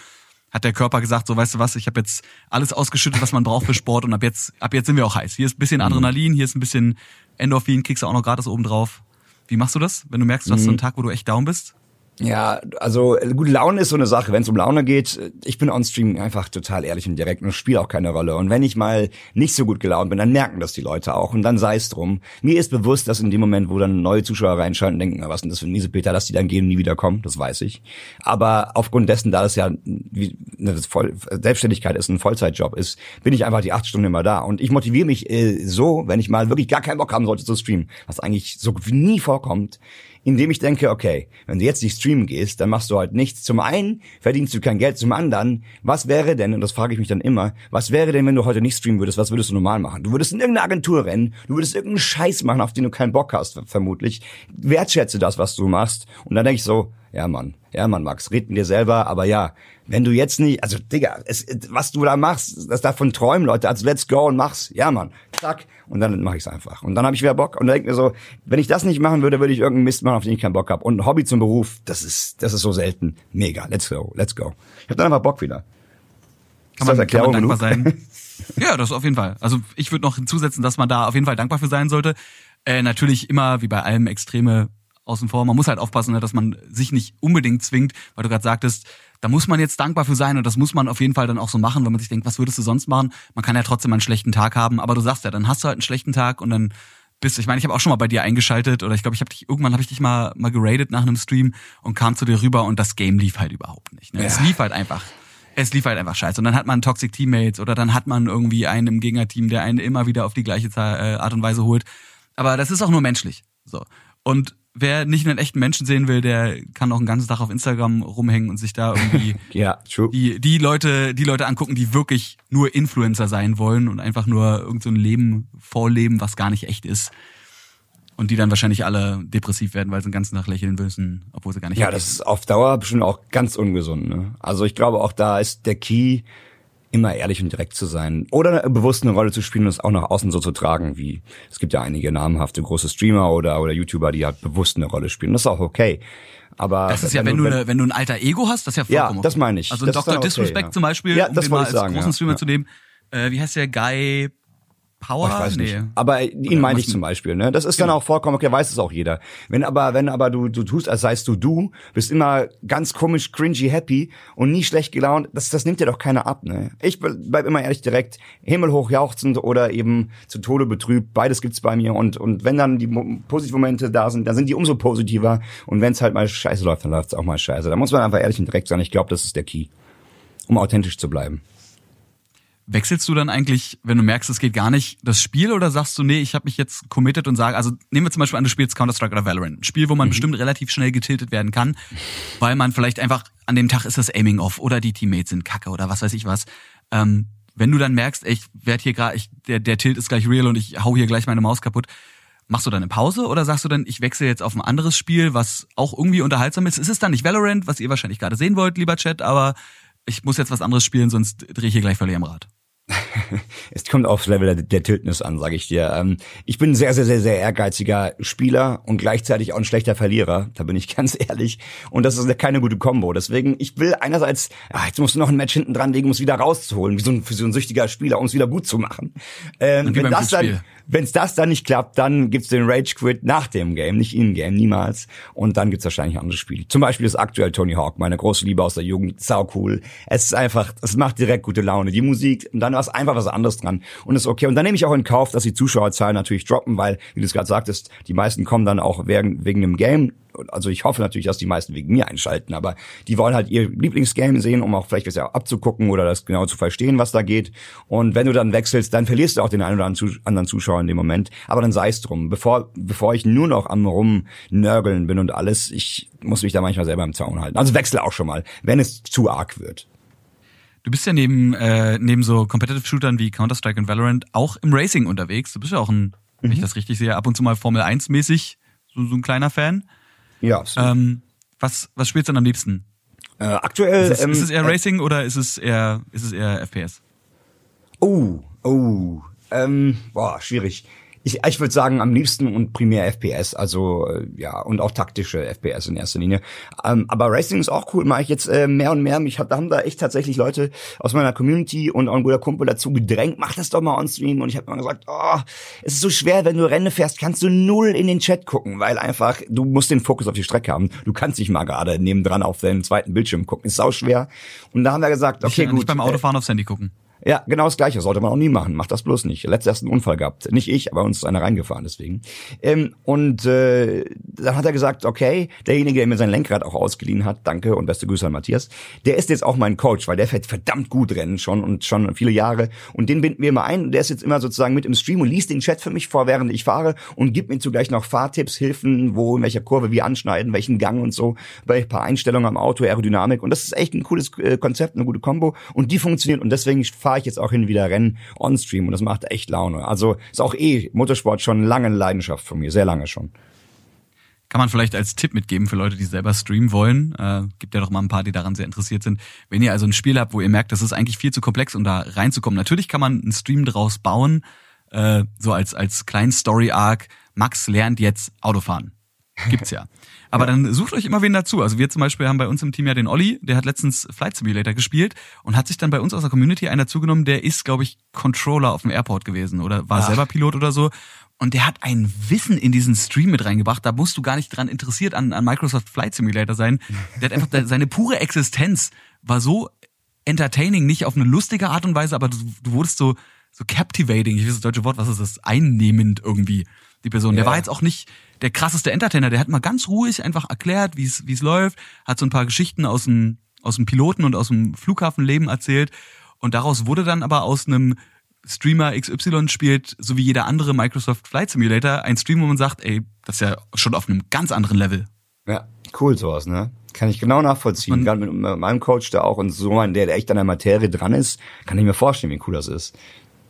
hat der Körper gesagt, so weißt du was, ich habe jetzt alles ausgeschüttet, was man braucht für Sport und ab jetzt, ab jetzt sind wir auch heiß. Hier ist ein bisschen mhm. Adrenalin, hier ist ein bisschen Endorphin, kriegst du auch noch gratis oben drauf. Wie machst du das, wenn du merkst, du hast so einen mhm. Tag, wo du echt down bist? Ja, also gute Laune ist so eine Sache. Wenn es um Laune geht, ich bin on Stream einfach total ehrlich und direkt und spiele auch keine Rolle. Und wenn ich mal nicht so gut gelaunt bin, dann merken das die Leute auch und dann sei es drum. Mir ist bewusst, dass in dem Moment, wo dann neue Zuschauer reinschalten, denken, was denn das für ein miese Peter, dass die dann gehen und nie wieder kommen, das weiß ich. Aber aufgrund dessen, da es ja eine Voll Selbstständigkeit ist, ein Vollzeitjob ist, bin ich einfach die acht Stunden immer da. Und ich motiviere mich äh, so, wenn ich mal wirklich gar keinen Bock haben sollte zu streamen, was eigentlich so nie vorkommt, indem ich denke, okay, wenn du jetzt nicht streamen gehst, dann machst du halt nichts. Zum einen verdienst du kein Geld, zum anderen, was wäre denn, und das frage ich mich dann immer, was wäre denn, wenn du heute nicht streamen würdest, was würdest du normal machen? Du würdest in irgendeine Agentur rennen, du würdest irgendeinen Scheiß machen, auf den du keinen Bock hast, vermutlich. Wertschätze das, was du machst. Und dann denke ich so, ja Mann, ja Mann, Max, red mit dir selber, aber ja, wenn du jetzt nicht, also Digga, es, was du da machst, das davon träumen Leute, also let's go und mach's, ja Mann, zack, und dann mache ich's einfach. Und dann habe ich wieder Bock und dann denke mir so, wenn ich das nicht machen würde, würde ich irgendeinen Mist machen, auf den ich keinen Bock habe. Und ein Hobby zum Beruf, das ist, das ist so selten. Mega, let's go, let's go. Ich habe dann einfach Bock wieder. Kann man, kann man dankbar sein? ja, das auf jeden Fall. Also ich würde noch hinzusetzen, dass man da auf jeden Fall dankbar für sein sollte. Äh, natürlich immer, wie bei allem, extreme außen vor. Man muss halt aufpassen, ne, dass man sich nicht unbedingt zwingt, weil du gerade sagtest, da muss man jetzt dankbar für sein und das muss man auf jeden Fall dann auch so machen, wenn man sich denkt, was würdest du sonst machen? Man kann ja trotzdem einen schlechten Tag haben, aber du sagst ja, dann hast du halt einen schlechten Tag und dann bist. Ich meine, ich habe auch schon mal bei dir eingeschaltet oder ich glaube, ich habe dich irgendwann habe ich dich mal mal geradet nach einem Stream und kam zu dir rüber und das Game lief halt überhaupt nicht. Ne? Ja. Es lief halt einfach. Es lief halt einfach scheiße. Und dann hat man Toxic Teammates oder dann hat man irgendwie einen im Gegnerteam, der einen immer wieder auf die gleiche äh, Art und Weise holt. Aber das ist auch nur menschlich. So. Und wer nicht einen echten Menschen sehen will, der kann auch einen ganzen Tag auf Instagram rumhängen und sich da irgendwie ja, true. die die Leute die Leute angucken, die wirklich nur Influencer sein wollen und einfach nur irgend so ein Leben vorleben, was gar nicht echt ist. Und die dann wahrscheinlich alle depressiv werden, weil sie den ganzen Tag lächeln müssen, obwohl sie gar nicht. Ja, das ist auf Dauer bestimmt auch ganz ungesund. Ne? Also ich glaube auch da ist der Key immer ehrlich und direkt zu sein oder bewusst eine Rolle zu spielen und es auch nach außen so zu tragen, wie es gibt ja einige namhafte große Streamer oder oder YouTuber, die halt bewusst eine Rolle spielen. Das ist auch okay. Aber das ist ja, wenn, wenn du, eine, wenn du ein alter Ego hast, das ist ja vollkommen Ja, das meine ich. Also ein Dr. Okay, Disrespect ja. zum Beispiel, ja, das um den mal als sagen, großen ja. Streamer zu nehmen. Äh, wie heißt der Guy Power? Oh, ich weiß nee. nicht. Aber ihn meine ich zum Beispiel. Ne? Das ist dann Genau. auch vollkommen okay, weiß es auch jeder. Wenn aber, wenn aber du, du tust, als seist du du, bist immer ganz komisch, cringy, happy und nie schlecht gelaunt, das, das nimmt dir doch keiner ab. Ne? Ich bleib immer ehrlich direkt, himmelhoch jauchzend oder eben zu Tode betrübt. Beides gibt's bei mir und und wenn dann die positiven Momente da sind, dann sind die umso positiver. Und wenn es halt mal scheiße läuft, dann läuft's auch mal scheiße. Da muss man einfach ehrlich und direkt sein. Ich glaube, das ist der Key, um authentisch zu bleiben. Wechselst du dann eigentlich, wenn du merkst, es geht gar nicht, das Spiel oder sagst du, nee, ich habe mich jetzt committed und sage, also nehmen wir zum Beispiel an, du spielst Counter-Strike oder Valorant, ein Spiel, wo man bestimmt relativ schnell getiltet werden kann, weil man vielleicht einfach an dem Tag ist das Aiming off oder die Teammates sind kacke oder was weiß ich was. Ähm, wenn du dann merkst, ey, ich werd hier gerade, der, der Tilt ist gleich real und ich hau hier gleich meine Maus kaputt, machst du dann eine Pause oder sagst du dann, ich wechsle jetzt auf ein anderes Spiel, was auch irgendwie unterhaltsam ist? Es ist dann nicht Valorant, was ihr wahrscheinlich gerade sehen wollt, lieber Chat, aber ich muss jetzt was anderes spielen, sonst drehe ich hier gleich völlig am Rad. Es kommt aufs Level der, der Tiltness an, sage ich dir. Ähm, ich bin ein sehr, sehr, sehr, sehr ehrgeiziger Spieler und gleichzeitig auch ein schlechter Verlierer. Da bin ich ganz ehrlich. Und das ist keine gute Kombo. Deswegen, ich will einerseits, ja, jetzt musst du noch ein Match hinten dran legen, um es wieder rauszuholen, wie so ein, für so ein süchtiger Spieler, um es wieder gut zu machen. Ähm, wenn das dann, Glücksspiel. wenn es das dann nicht klappt, dann gibt's den Rage Quit nach dem Game, nicht in Game, niemals. Und dann gibt's wahrscheinlich andere Spiele. Zum Beispiel ist aktuell Tony Hawk, meine große Liebe aus der Jugend, sau cool. Es ist einfach, es macht direkt gute Laune. Die Musik, und dann ist einfach was anderes dran. Und ist okay. Und dann nehme ich auch in Kauf, dass die Zuschauerzahlen natürlich droppen, weil, wie du es gerade sagtest, die meisten kommen dann auch wegen, wegen dem Game. Also ich hoffe natürlich, dass die meisten wegen mir einschalten, aber die wollen halt ihr Lieblingsgame sehen, um auch vielleicht was abzugucken oder das genau zu verstehen, was da geht. Und wenn du dann wechselst, dann verlierst du auch den einen oder anderen Zuschauer in dem Moment. Aber dann sei es drum. Bevor, bevor ich nur noch am rumnörgeln bin und alles, ich muss mich da manchmal selber im Zaun halten. Also wechsle auch schon mal, wenn es zu arg wird. Du bist ja neben, äh, neben so Competitive Shootern wie Counter-Strike und Valorant auch im Racing unterwegs. Du bist ja auch ein, wenn ich das richtig sehe, ab und zu mal Formel 1 mäßig, so, so ein kleiner Fan. Ja, so. Ähm, was, was spielst du dann am liebsten? äh, aktuell. Ist es, ähm, ist es eher äh, Racing oder ist es eher, ist es eher FPS? Oh, oh. Ähm, boah, schwierig. Ich, ich würde sagen, am liebsten und primär FPS, also äh, ja, und auch taktische FPS in erster Linie. Ähm, aber Racing ist auch cool, mache ich jetzt äh, mehr und mehr. Mich hat, da haben da echt tatsächlich Leute aus meiner Community und auch ein guter Kumpel dazu gedrängt, mach das doch mal on Stream. Und ich habe immer gesagt, oh, es ist so schwer, wenn du Rennen fährst, kannst du null in den Chat gucken, weil einfach, du musst den Fokus auf die Strecke haben. Du kannst nicht mal gerade nebendran auf deinen zweiten Bildschirm gucken. Ist sau schwer. Und da haben wir gesagt, okay, nicht, gut. nicht beim äh, Autofahren aufs Handy gucken. Ja, genau das Gleiche. Sollte man auch nie machen. Macht das bloß nicht. Letztes erst einen Unfall gehabt. Nicht ich, aber uns ist einer reingefahren deswegen. Ähm, und äh, dann hat er gesagt, okay, derjenige, der mir sein Lenkrad auch ausgeliehen hat, danke und beste Grüße an Matthias, der ist jetzt auch mein Coach, weil der fährt verdammt gut Rennen schon und schon viele Jahre. Und den binden wir immer ein. Und der ist jetzt immer sozusagen mit im Stream und liest den Chat für mich vor, während ich fahre und gibt mir zugleich noch Fahrtipps, Hilfen, wo in welcher Kurve wie anschneiden, welchen Gang und so, bei ein paar Einstellungen am Auto, Aerodynamik. Und das ist echt ein cooles äh, Konzept, eine gute Kombo. Und die funktioniert. Und deswegen fahre ich jetzt auch hin wieder Rennen on-stream. Und das macht echt Laune. Also ist auch eh Motorsport schon lange eine Leidenschaft von mir. Sehr lange schon. Kann man vielleicht als Tipp mitgeben für Leute, die selber streamen wollen. Äh, gibt ja doch mal ein paar, die daran sehr interessiert sind. Wenn ihr also ein Spiel habt, wo ihr merkt, das ist eigentlich viel zu komplex, um da reinzukommen. Natürlich kann man einen Stream draus bauen, äh, so als, als kleinen Story-Arc. Max lernt jetzt Autofahren. Gibt's ja. Aber dann sucht euch immer wen dazu. Also wir zum Beispiel haben bei uns im Team ja den Olli, der hat letztens Flight Simulator gespielt und hat sich dann bei uns aus der Community einen dazugenommen, der ist, glaube ich, Controller auf dem Airport gewesen oder war Ach. selber Pilot oder so. Und der hat ein Wissen in diesen Stream mit reingebracht. Da musst du gar nicht dran interessiert an, an Microsoft Flight Simulator sein. Der hat einfach seine pure Existenz war so entertaining, nicht auf eine lustige Art und Weise, aber du, du wurdest so so captivating, ich weiß das deutsche Wort, was ist das? Einnehmend irgendwie, die Person. Der war jetzt auch nicht der krasseste Entertainer, der hat mal ganz ruhig einfach erklärt, wie es wie es läuft, hat so ein paar Geschichten aus dem aus dem Piloten und aus dem Flughafenleben erzählt und daraus wurde dann aber aus einem Streamer XY spielt, so wie jeder andere Microsoft Flight Simulator, ein Stream, wo man sagt, ey, das ist ja schon auf einem ganz anderen Level. Ja, cool sowas, ne? Kann ich genau nachvollziehen. Gerade mit meinem Coach da auch und so ein, der, der echt an der Materie dran ist, kann ich mir vorstellen, wie cool das ist.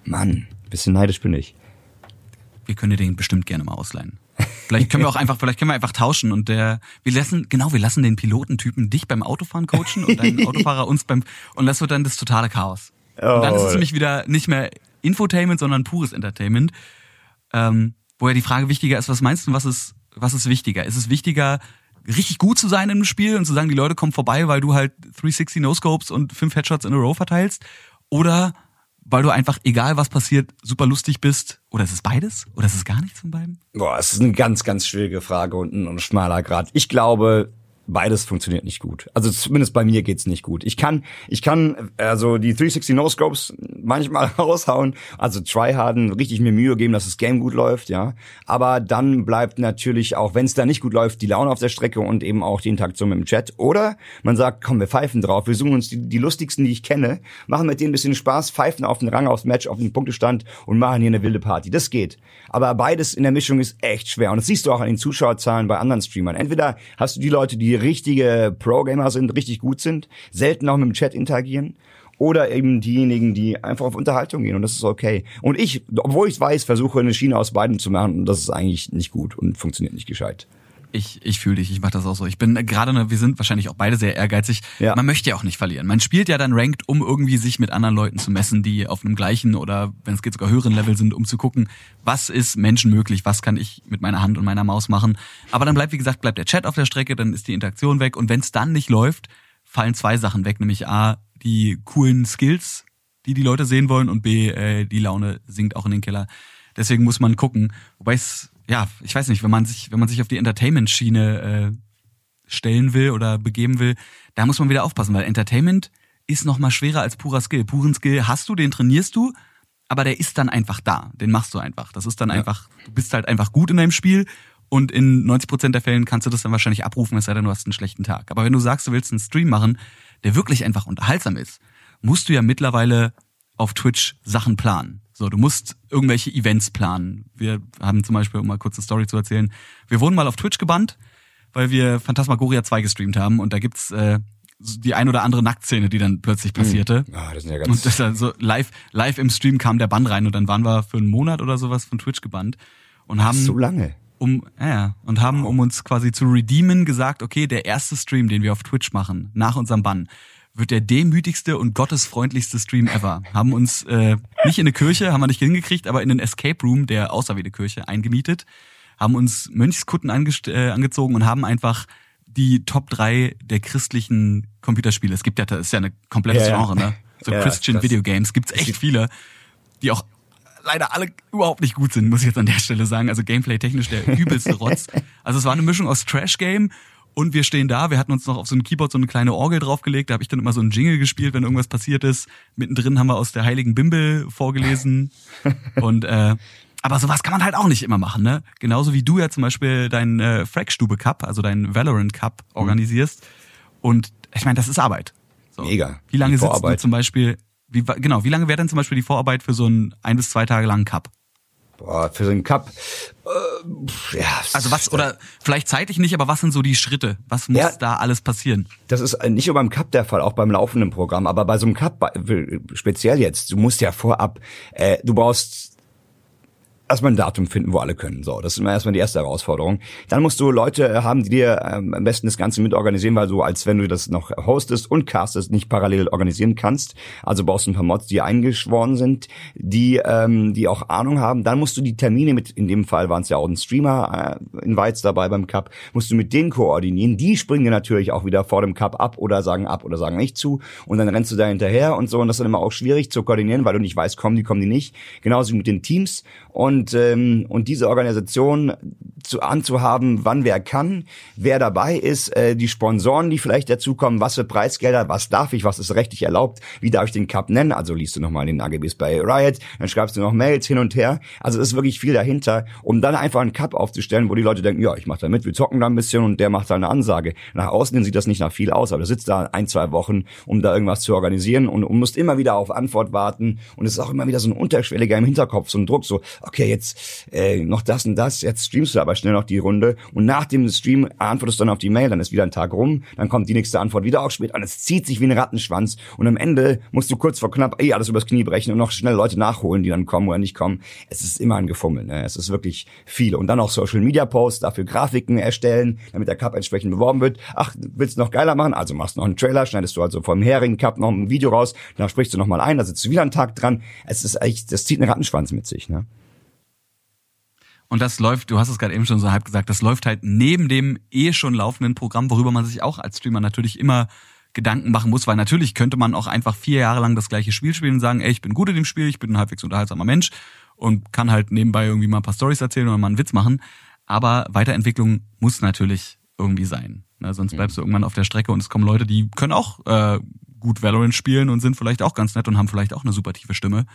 Mann, bisschen neidisch bin ich. Wir können den bestimmt gerne mal ausleihen. Vielleicht können wir auch einfach, vielleicht können wir einfach tauschen und der, wir lassen, genau, wir lassen den Pilotentypen dich beim Autofahren coachen und deinen Autofahrer uns beim, und das wird dann das totale Chaos. Und dann ist es nämlich wieder nicht mehr Infotainment, sondern pures Entertainment. Ähm, wo ja die Frage wichtiger ist, was meinst du, was ist, was ist wichtiger? Ist es wichtiger, richtig gut zu sein im Spiel und zu sagen, die Leute kommen vorbei, weil du halt 360 No-Scopes und fünf Headshots in a row verteilst? Oder weil du einfach, egal was passiert, super lustig bist? Oder ist es beides? Oder ist es gar nichts von beiden? Boah, es ist eine ganz, ganz schwierige Frage und ein, ein schmaler Grad. Ich glaube, beides funktioniert nicht gut. Also zumindest bei mir geht's nicht gut. Ich kann, ich kann also die 360 No Scopes manchmal raushauen, also tryharden, richtig mir Mühe geben, dass das Game gut läuft, ja. Aber dann bleibt natürlich auch, wenn es da nicht gut läuft, die Laune auf der Strecke und eben auch die Interaktion mit dem Chat. Oder man sagt, komm, wir pfeifen drauf, wir suchen uns die, die lustigsten, die ich kenne, machen mit denen ein bisschen Spaß, pfeifen auf den Rang, aufs Match, auf den Punktestand und machen hier eine wilde Party. Das geht. Aber beides in der Mischung ist echt schwer. Und das siehst du auch an den Zuschauerzahlen bei anderen Streamern. Entweder hast du die Leute, die richtige Pro-Gamer sind, richtig gut sind, selten auch mit dem Chat interagieren, oder eben diejenigen, die einfach auf Unterhaltung gehen und das ist okay. Und ich, obwohl ich weiß, versuche eine Schiene aus beiden zu machen und das ist eigentlich nicht gut und funktioniert nicht gescheit. Ich, ich fühle dich, ich mache das auch so. Ich bin gerade, wir sind wahrscheinlich auch beide sehr ehrgeizig. Ja. Man möchte ja auch nicht verlieren. Man spielt ja dann Ranked, um irgendwie sich mit anderen Leuten zu messen, die auf einem gleichen oder wenn es geht sogar höheren Level sind, um zu gucken, was ist Menschen möglich, was kann ich mit meiner Hand und meiner Maus machen. Aber dann bleibt, wie gesagt, bleibt der Chat auf der Strecke, dann ist die Interaktion weg und wenn es dann nicht läuft, fallen zwei Sachen weg, nämlich A, die coolen Skills, die die Leute sehen wollen und B, äh, die Laune sinkt auch in den Keller. Deswegen muss man gucken. Wobei es, ja, ich weiß nicht, wenn man sich, wenn man sich auf die Entertainment-Schiene äh, stellen will oder begeben will, da muss man wieder aufpassen, weil Entertainment ist noch mal schwerer als purer Skill. Puren Skill hast du, den trainierst du, aber der ist dann einfach da. Den machst du einfach. Das ist dann ja. einfach, du bist halt einfach gut in deinem Spiel und in 90 Prozent der Fällen kannst du das dann wahrscheinlich abrufen, es sei denn, du hast einen schlechten Tag. Aber wenn du sagst, du willst einen Stream machen, der wirklich einfach unterhaltsam ist, musst du ja mittlerweile auf Twitch Sachen planen. So, du musst irgendwelche Events planen. Wir haben zum Beispiel, um mal kurz eine Story zu erzählen, wir wurden mal auf Twitch gebannt, weil wir Phantasmagoria 2 gestreamt haben und da gibt's äh, die ein oder andere Nacktszene, die dann plötzlich hm. passierte. Mhm. Ah, das sind ja ganz und das dann so live, live im Stream kam der Bann rein und dann waren wir für einen Monat oder sowas von Twitch gebannt und haben so lange um ja, und haben um uns quasi zu redeemen gesagt, okay, der erste Stream, den wir auf Twitch machen nach unserem Bann, wird der demütigste und gottesfreundlichste Stream ever. Haben uns äh, nicht in eine Kirche, haben wir nicht hingekriegt, aber in einen Escape Room, der aussah wie eine Kirche, eingemietet, haben uns Mönchskutten äh, angezogen und haben einfach die Top 3 der christlichen Computerspiele. Es gibt ja, das ist ja eine komplette ja, Genre, ne? So ja, Christian Video Games gibt's echt viele, die auch leider alle überhaupt nicht gut sind, muss ich jetzt an der Stelle sagen. Also Gameplay-technisch der übelste Rotz. Also es war eine Mischung aus Trash-Game und wir stehen da, wir hatten uns noch auf so ein Keyboard so eine kleine Orgel draufgelegt, da habe ich dann immer so einen Jingle gespielt, wenn irgendwas passiert ist. Mittendrin haben wir aus der Heiligen Bimbel vorgelesen. und äh, aber sowas kann man halt auch nicht immer machen, ne? Genauso wie du ja zum Beispiel deinen äh, Fragstube Cup, also deinen Valorant Cup mhm. organisierst. Und ich meine, das ist Arbeit. So. Mega. Wie lange sitzt du zum Beispiel wie, genau, wie lange wäre denn zum Beispiel die Vorarbeit für so einen ein bis zwei Tage langen Cup? Boah, für so einen Cup. Äh, ja, also was, oder vielleicht zeitlich nicht, aber was sind so die Schritte? Was muss ja, da alles passieren? Das ist nicht nur beim Cup der Fall, auch beim laufenden Programm, aber bei so einem Cup, speziell jetzt, du musst ja vorab, äh, du brauchst erstmal ein Datum finden, wo alle können. So, das ist immer erstmal die erste Herausforderung. Dann musst du Leute haben, die dir ähm, am besten das Ganze mit organisieren, weil du, als wenn du das noch hostest und castest, nicht parallel organisieren kannst. Also brauchst du ein paar Mods, die eingeschworen sind, die, ähm, die auch Ahnung haben. Dann musst du die Termine mit, in dem Fall waren es ja auch ein Streamer äh, in Weiz dabei beim Cup, musst du mit denen koordinieren. Die springen dir natürlich auch wieder vor dem Cup ab oder sagen ab oder sagen nicht zu. Und dann rennst du da hinterher und so. Und das ist dann immer auch schwierig zu koordinieren, weil du nicht weißt, kommen die, kommen die nicht. Genauso wie mit den Teams. Und und ähm, und diese Organisation zu anzuhaben, wann wer kann, wer dabei ist, äh, die Sponsoren, die vielleicht dazukommen, was für Preisgelder, was darf ich, was ist rechtlich erlaubt, wie darf ich den Cup nennen, also liest du nochmal den AGBs bei Riot, dann schreibst du noch Mails hin und her, also es ist wirklich viel dahinter, um dann einfach einen Cup aufzustellen, wo die Leute denken, ja, ich mache da mit, wir zocken da ein bisschen und der macht da eine Ansage. Nach außen sieht das nicht nach viel aus, aber du sitzt da ein, zwei Wochen, um da irgendwas zu organisieren und, und musst immer wieder auf Antwort warten. Und es ist auch immer wieder so ein unterschwelliger im Hinterkopf, so ein Druck, so, okay, jetzt äh, noch das und das, jetzt streamst du aber schnell noch die Runde und nach dem Stream antwortest du dann auf die Mail, dann ist wieder ein Tag rum, dann kommt die nächste Antwort wieder auch spät und es zieht sich wie ein Rattenschwanz und am Ende musst du kurz vor knapp eh alles übers Knie brechen und noch schnell Leute nachholen, die dann kommen oder nicht kommen. Es ist immer ein Gefummel, ne? es ist wirklich viel und dann auch Social Media Posts, dafür Grafiken erstellen, damit der Cup entsprechend beworben wird. Ach, willst du noch geiler machen? Also machst du noch einen Trailer, schneidest du also vom Hering Cup noch ein Video raus, dann sprichst du noch mal ein, da sitzt du wieder einen Tag dran. Es ist echt, das zieht einen Rattenschwanz mit sich, ne? Und das läuft, du hast es gerade eben schon so halb gesagt, das läuft halt neben dem eh schon laufenden Programm, worüber man sich auch als Streamer natürlich immer Gedanken machen muss, weil natürlich könnte man auch einfach vier Jahre lang das gleiche Spiel spielen und sagen, ey, ich bin gut in dem Spiel, ich bin ein halbwegs unterhaltsamer Mensch und kann halt nebenbei irgendwie mal ein paar Stories erzählen oder mal einen Witz machen. Aber Weiterentwicklung muss natürlich irgendwie sein. Ne? Sonst mhm. bleibst du irgendwann auf der Strecke und es kommen Leute, die können auch äh, gut Valorant spielen und sind vielleicht auch ganz nett und haben vielleicht auch eine super tiefe Stimme.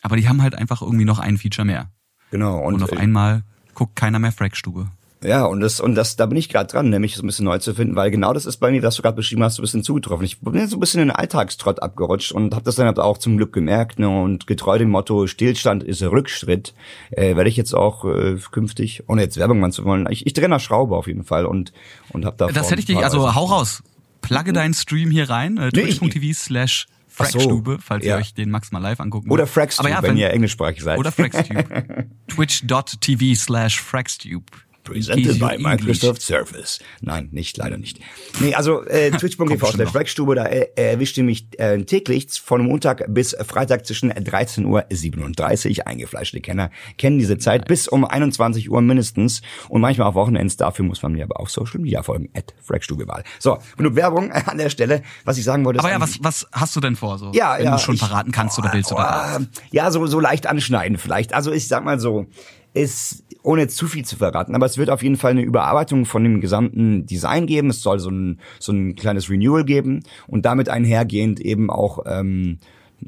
Aber die haben halt einfach irgendwie noch ein Feature mehr. Genau. Und, und auf einmal guckt keiner mehr Frackstube. Ja, und das, und das, da bin ich gerade dran, nämlich so ein bisschen neu zu finden, weil genau das ist bei mir, was du gerade beschrieben hast, so ein bisschen zugetroffen. Ich bin so ein bisschen in den Alltagstrott abgerutscht und habe das dann halt auch zum Glück gemerkt, ne, und getreu dem Motto, Stillstand ist Rückschritt, äh, werde ich jetzt auch äh, künftig, ohne jetzt Werbung machen zu wollen, ich, ich drehe nach Schraube auf jeden Fall und, und habe da. Das hätte ich dich, also hau raus, plugge deinen Stream hier rein, äh, twitch.tv slash Frackstube, so, falls ja. ihr euch den Max mal live angucken wollt. Oder Frackstube, ja, wenn, wenn, ihr englischsprachig seid. Oder Frackstube. Twitch.tv slash Frackstube. Presented by Microsoft Surface. Nein, nicht, leider nicht. Nee, also äh, twitch.tv slash Frackstube, da äh, erwischt ihr mich äh, täglich von Montag bis Freitag zwischen 13.37 Uhr. Eingefleischte Kenner kennen diese Zeit nice. bis um 21 Uhr mindestens und manchmal auch Wochenends. Dafür muss man mir aber auf Social Media folgen. At Frackstubewahl. So, genug Werbung an der Stelle. Was ich sagen wollte Aber ja, was, was hast du denn vor? So, ja, wenn ja, du schon ich, verraten kannst oh, oder willst oh, oder Ja, so, so leicht anschneiden vielleicht. Also ich sag mal so, ist, ohne zu viel zu verraten, aber es wird auf jeden Fall eine Überarbeitung von dem gesamten Design geben. Es soll so ein, so ein kleines Renewal geben und damit einhergehend eben auch ähm,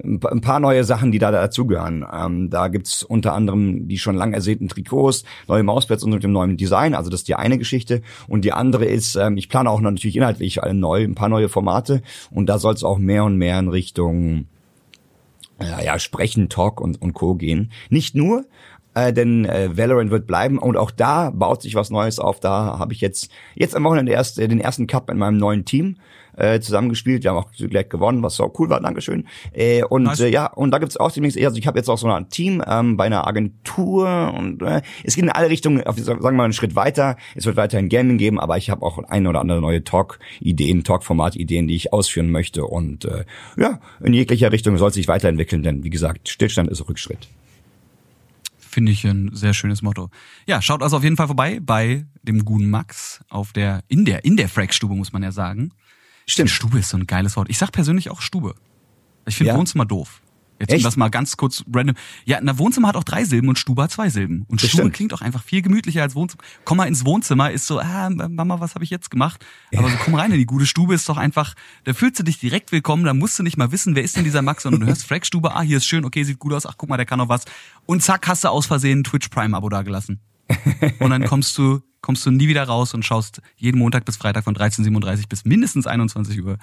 ein paar neue Sachen, die da dazugehören. Ähm, da gibt's unter anderem die schon lang ersehnten Trikots, neue Mauspads und mit dem neuen Design. Also das ist die eine Geschichte. Und die andere ist, ähm, ich plane auch natürlich inhaltlich alle neu, ein paar neue Formate. Und da soll es auch mehr und mehr in Richtung ja, ja, Sprechen, Talk und, und Co. gehen. Nicht nur, äh, denn äh, Valorant wird bleiben und auch da baut sich was Neues auf. Da habe ich jetzt jetzt am Wochenende erst äh, den ersten Cup in meinem neuen Team äh, zusammengespielt. Wir haben auch gleich gewonnen, was auch cool war. Dankeschön. Äh, und nice. äh, ja, und da gibt's auch demnächst, also ich habe jetzt auch so ein Team ähm, bei einer Agentur und äh, es geht in alle Richtungen, auf, sagen wir mal einen Schritt weiter. Es wird weiterhin Gaming geben, aber ich habe auch ein oder andere neue Talk-Ideen, Talk-Format-Ideen, die ich ausführen möchte. Und äh, ja, in jeglicher Richtung soll sich weiterentwickeln, denn wie gesagt, Stillstand ist Rückschritt. Finde ich ein sehr schönes Motto. Ja, schaut also auf jeden Fall vorbei bei dem guten Max auf der, in der, in der Frack-Stube, muss man ja sagen. Stimmt. Stube ist so ein geiles Wort. Ich sag persönlich auch Stube. Ich finde ja. Wohnzimmer doof. Jetzt Echt? um das mal ganz kurz random. Ja, ein Wohnzimmer hat auch drei Silben und Stube hat zwei Silben. Und das Stube stimmt. klingt auch einfach viel gemütlicher als Wohnzimmer. Komm mal ins Wohnzimmer, ist so, ah, Mama, was habe ich jetzt gemacht? Aber so komm rein in die gute Stube, ist doch einfach, da fühlst du dich direkt willkommen, da musst du nicht mal wissen, wer ist denn dieser Max, sondern du hörst Frackstube, ah, hier ist schön, okay, sieht gut aus, ach guck mal, der kann noch was. Und zack, hast du aus Versehen Twitch Prime Abo dagelassen. und dann kommst du kommst du nie wieder raus und schaust jeden Montag bis Freitag von 13.37 bis mindestens 21 Uhr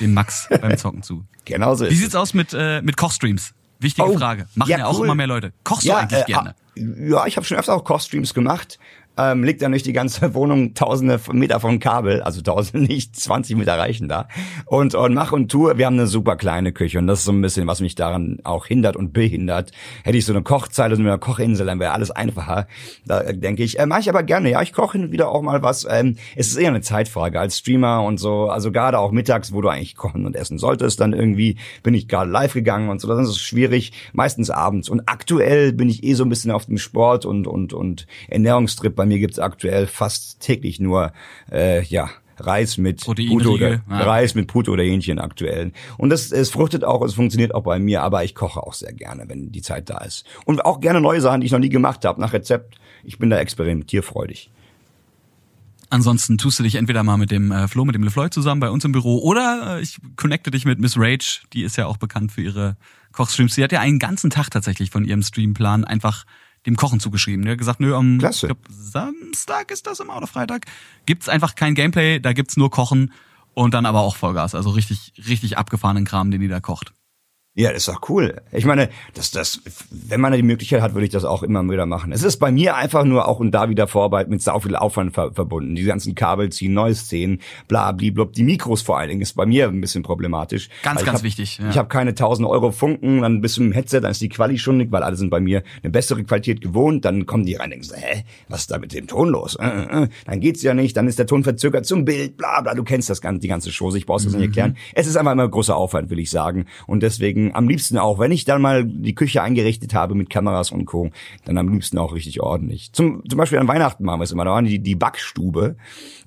dem Max beim Zocken zu. Genau so Wie sieht's aus mit, äh, mit Kochstreams? Wichtige oh, Frage. Machen ja, ja auch cool. immer mehr Leute. Kochst ja, du eigentlich äh, gerne? Ja, ich habe schon öfter auch Kochstreams gemacht ähm, liegt dann durch die ganze Wohnung tausende Meter von Kabel, also tausende nicht, 20 Meter reichen da. Und, und mach und tue, wir haben eine super kleine Küche und das ist so ein bisschen, was mich daran auch hindert und behindert. Hätte ich so eine Kochzeile, so eine Kochinsel, dann wäre alles einfacher. Da äh, denke ich, äh, mache ich aber gerne. Ja, ich koche wieder auch mal was. Ähm, es ist eher eine Zeitfrage als Streamer und so. Also gerade auch mittags, wo du eigentlich kochen und essen solltest, dann irgendwie bin ich gerade live gegangen und so. Das ist schwierig, meistens abends. Und aktuell bin ich eh so ein bisschen auf dem Sport und und und Ernährungstrip bei mir gibt's aktuell fast täglich nur, äh, ja, Reis mit Pute oder, ja. Reis mit Pute oder Hähnchen aktuell. Und das, es fruchtet auch, es funktioniert auch bei mir, aber ich koche auch sehr gerne, wenn die Zeit da ist. Und auch gerne neue Sachen, die ich noch nie gemacht habe, nach Rezept. Ich bin da experimentierfreudig. Ansonsten tust du dich entweder mal mit dem äh, Flo, mit dem LeFloid zusammen bei uns im Büro oder äh, ich connecte dich mit Miss Rage, die ist ja auch bekannt für ihre Kochstreams. Sie hat ja einen ganzen Tag tatsächlich von ihrem Streamplan einfach dem Kochen zugeschrieben. Der hat gesagt, nö, am. Glaub, Samstag ist das immer oder Freitag. Gibt's einfach kein Gameplay, da gibt's nur Kochen und dann aber auch Vollgas. Also richtig, richtig abgefahrenen Kram, den die da kocht. Ja, das ist doch cool. Ich meine, das, das, wenn man die Möglichkeit hat, würde ich das auch immer wieder machen. Es ist bei mir einfach nur auch und da wieder Vorarbeit mit sau viel Aufwand ver verbunden. Die ganzen Kabel ziehen, neue Szenen, bla, blub. Die Mikros vor allen Dingen ist bei mir ein bisschen problematisch. Ganz, ganz hab, wichtig. Ja. Ich habe keine 1000 Euro Funken, dann bist du im Headset, dann ist die Quali schon nicht, weil alle sind bei mir eine bessere Qualität gewohnt. Dann kommen die rein und denken so, hä, was ist da mit dem Ton los? Äh, äh, äh. Dann geht's ja nicht, dann ist der Ton verzögert zum Bild, bla, bla. Du kennst das ganze, die ganze Show, ich brauch's das mhm. nicht erklären. Es ist einfach immer ein großer Aufwand, will ich sagen. Und deswegen am liebsten auch wenn ich dann mal die Küche eingerichtet habe mit Kameras und Co., dann am liebsten auch richtig ordentlich. Zum, zum Beispiel an Weihnachten machen wir es immer. Da waren die, die Backstube.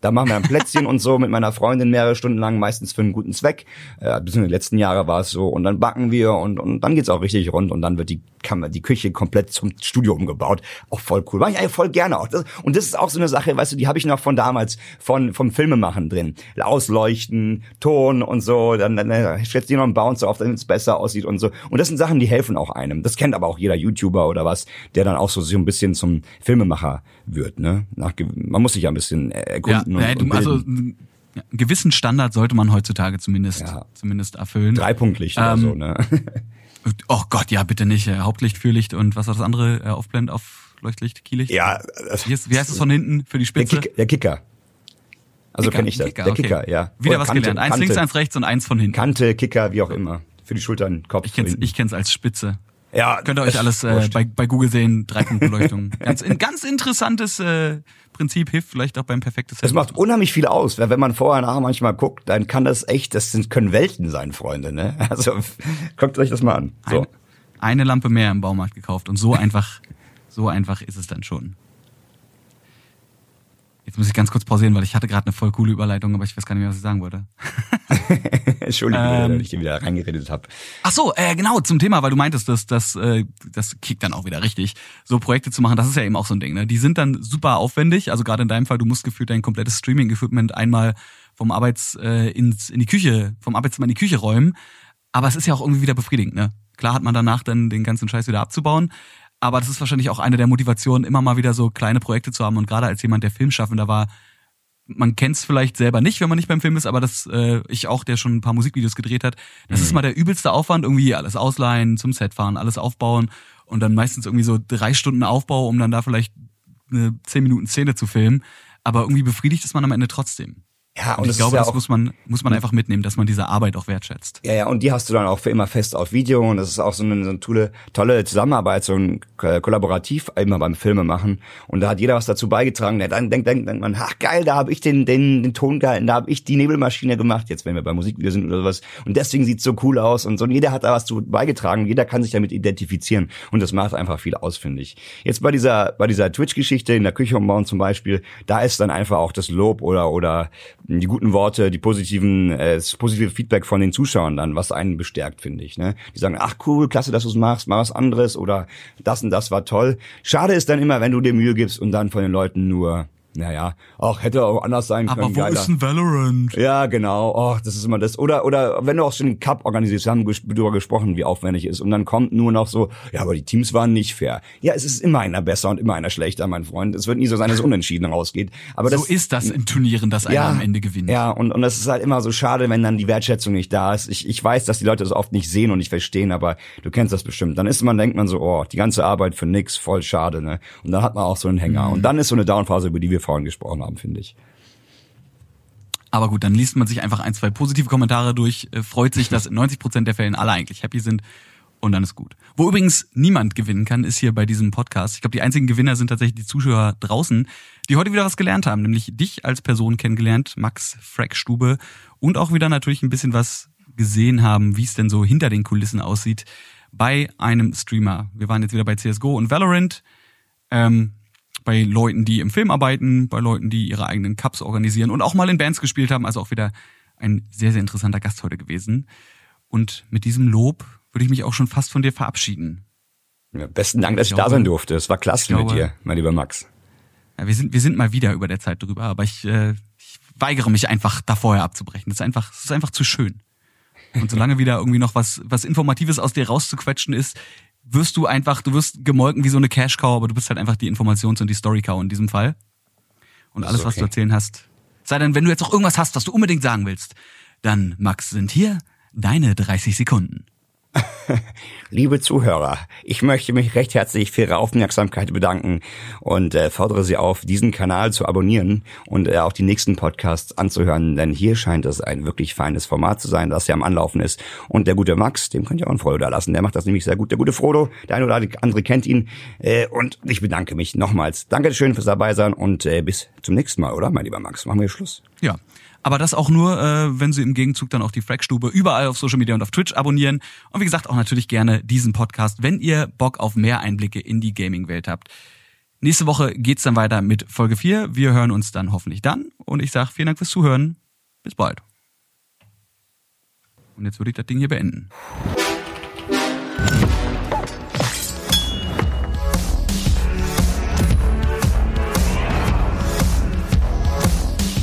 Da machen wir ein Plätzchen und so mit meiner Freundin mehrere Stunden lang, meistens für einen guten Zweck. Äh, bis in den letzten Jahren war es so. Und dann backen wir und, und dann geht's auch richtig rund und dann wird die Kammer, die Küche komplett zum Studio umgebaut. Auch voll cool. Mach ich eigentlich voll gerne auch. Das, und das ist auch so eine Sache, weißt du, die habe ich noch von damals, von vom Filmemachen drin. Ausleuchten, Ton und so. Dann, dann, dann schätzt die noch einen Bounce auf, damit es besser aussieht und so. Und das sind Sachen, die helfen auch einem. Das kennt aber auch jeder YouTuber oder was, der dann auch so, so ein bisschen zum Filmemacher wird. Ne? Nach, man muss sich ja ein bisschen erkunden. Ja ja, und, und also einen gewissen Standard sollte man heutzutage zumindest ja. zumindest erfüllen. Dreipunktlicht ähm, oder so, ne? oh Gott, ja, bitte nicht. Hauptlicht, Fürlicht und was war das andere? Äh, Aufblend, Aufleuchtlicht, Kielicht? Ja. Wie, ist, wie heißt es von hinten für die Spitze? Der, Kick, der Kicker. Also kenne ich das. Kicker, der Kicker, okay. ja. Wieder oder was Kante, gelernt. Eins Kante, links, eins rechts und eins von hinten. Kante, Kicker, wie auch immer. Für die Schultern, Kopf. Ich kenn's, ich kenn's als Spitze. Ja. Könnt ihr euch alles äh, bei, bei Google sehen, Dreipunktbeleuchtung. ganz, ein ganz interessantes äh, Prinzip, hilft vielleicht auch beim perfektes Es macht unheimlich viel aus. Wenn man vorher nachher manchmal guckt, dann kann das echt, das sind, können Welten sein, Freunde. Ne? Also guckt euch das mal an. So. Eine, eine Lampe mehr im Baumarkt gekauft und so einfach, so einfach ist es dann schon. Jetzt muss ich ganz kurz pausieren, weil ich hatte gerade eine voll coole Überleitung, aber ich weiß gar nicht mehr, was ich sagen wollte. Entschuldigung, ähm, dass ich dir wieder reingeredet habe. Ach so, äh, genau, zum Thema, weil du meintest, dass das, äh, das kickt dann auch wieder richtig. So Projekte zu machen, das ist ja eben auch so ein Ding. Ne? Die sind dann super aufwendig. Also gerade in deinem Fall, du musst gefühlt dein komplettes Streaming-Equipment einmal vom Arbeits äh, ins, in die Küche, vom Arbeitszimmer in die Küche räumen. Aber es ist ja auch irgendwie wieder befriedigend. Ne? Klar hat man danach dann den ganzen Scheiß wieder abzubauen. Aber das ist wahrscheinlich auch eine der Motivationen, immer mal wieder so kleine Projekte zu haben. Und gerade als jemand, der Filmschaffender war, man kennt es vielleicht selber nicht, wenn man nicht beim Film ist, aber das äh, ich auch, der schon ein paar Musikvideos gedreht hat, das mhm. ist mal der übelste Aufwand, irgendwie alles ausleihen, zum Set fahren, alles aufbauen und dann meistens irgendwie so drei Stunden Aufbau, um dann da vielleicht eine zehn Minuten Szene zu filmen. Aber irgendwie befriedigt ist man am Ende trotzdem. Ja, und, und ich glaube, ja das muss man, muss man einfach mitnehmen, dass man diese Arbeit auch wertschätzt. Ja, ja, und die hast du dann auch für immer fest auf Video und das ist auch so eine, so eine tolle, tolle Zusammenarbeit, so ein Kollaborativ immer beim Filme machen. Und da hat jeder was dazu beigetragen. Der dann denkt, denkt, denkt man, ach geil, da habe ich den, den, den Ton gehalten, da habe ich die Nebelmaschine gemacht, jetzt wenn wir bei Musikvideo sind oder sowas. Und deswegen sieht's so cool aus und so. Und jeder hat da was zu beigetragen, jeder kann sich damit identifizieren. Und das macht einfach viel aus, finde ich. Jetzt bei dieser, bei dieser Twitch-Geschichte in der Küche umbauen zum Beispiel, da ist dann einfach auch das Lob oder, oder die guten Worte, die positiven, äh, das positive Feedback von den Zuschauern dann, was einen bestärkt, finde ich. Ne? Die sagen, ach cool, klasse, dass du es machst, mach was anderes oder das und das war toll. Schade ist dann immer, wenn du dir Mühe gibst und dann von den Leuten nur naja, auch hätte auch anders sein können. Aber wo geiler. ist ein Valorant? Ja, genau. Oh, das ist immer das. Oder oder wenn du auch schon einen Cup organisierst, wir haben darüber gesprochen, wie aufwendig ist, und dann kommt nur noch so, ja, aber die Teams waren nicht fair. Ja, es ist immer einer besser und immer einer schlechter, mein Freund. Es wird nie so sein, dass unentschieden rausgeht. Aber so das, ist das in Turnieren, dass einer ja, am Ende gewinnt. Ja, und und das ist halt immer so schade, wenn dann die Wertschätzung nicht da ist. Ich ich weiß, dass die Leute das oft nicht sehen und nicht verstehen, aber du kennst das bestimmt. Dann ist man denkt man so, oh, die ganze Arbeit für nix, voll schade, ne? Und dann hat man auch so einen Hänger. Mhm. Und dann ist so eine Downphase, über die wir vorhin gesprochen haben finde ich. Aber gut, dann liest man sich einfach ein, zwei positive Kommentare durch, äh, freut sich, dass in 90 Prozent der Fällen alle eigentlich happy sind und dann ist gut. Wo übrigens niemand gewinnen kann, ist hier bei diesem Podcast. Ich glaube, die einzigen Gewinner sind tatsächlich die Zuschauer draußen, die heute wieder was gelernt haben, nämlich dich als Person kennengelernt, Max Frackstube und auch wieder natürlich ein bisschen was gesehen haben, wie es denn so hinter den Kulissen aussieht bei einem Streamer. Wir waren jetzt wieder bei CSGO und Valorant. Ähm, bei Leuten, die im Film arbeiten, bei Leuten, die ihre eigenen Cups organisieren und auch mal in Bands gespielt haben. Also auch wieder ein sehr, sehr interessanter Gast heute gewesen. Und mit diesem Lob würde ich mich auch schon fast von dir verabschieden. Ja, besten Dank, dass ich, ich glaube, da sein durfte. Es war klasse glaube, mit dir, mein lieber Max. Ja, wir sind, wir sind mal wieder über der Zeit drüber, aber ich, äh, ich weigere mich einfach, da vorher abzubrechen. Das ist einfach, das ist einfach zu schön. Und solange wieder irgendwie noch was, was Informatives aus dir rauszuquetschen ist, wirst du einfach, du wirst gemolken wie so eine Cash Cow, aber du bist halt einfach die Informations- und die Story Cow in diesem Fall. Und alles, okay. was du erzählen hast, sei denn, wenn du jetzt auch irgendwas hast, was du unbedingt sagen willst, dann, Max, sind hier deine 30 Sekunden. Liebe Zuhörer, ich möchte mich recht herzlich für Ihre Aufmerksamkeit bedanken und äh, fordere Sie auf, diesen Kanal zu abonnieren und äh, auch die nächsten Podcasts anzuhören, denn hier scheint es ein wirklich feines Format zu sein, das ja am Anlaufen ist. Und der gute Max, dem könnt ihr auch ein Frodo da lassen, der macht das nämlich sehr gut. Der gute Frodo, der eine oder andere kennt ihn äh, und ich bedanke mich nochmals. Dankeschön fürs Dabeisein und äh, bis zum nächsten Mal, oder, mein lieber Max? Machen wir Schluss. Ja, aber das auch nur, äh, wenn Sie im Gegenzug dann auch die Fragstube überall auf Social Media und auf Twitch abonnieren. Und wie gesagt, auch natürlich gerne diesen Podcast, wenn ihr Bock auf mehr Einblicke in die Gaming-Welt habt. Nächste Woche geht's dann weiter mit Folge 4. Wir hören uns dann hoffentlich dann. Und ich sage vielen Dank fürs Zuhören. Bis bald. Und jetzt würde ich das Ding hier beenden.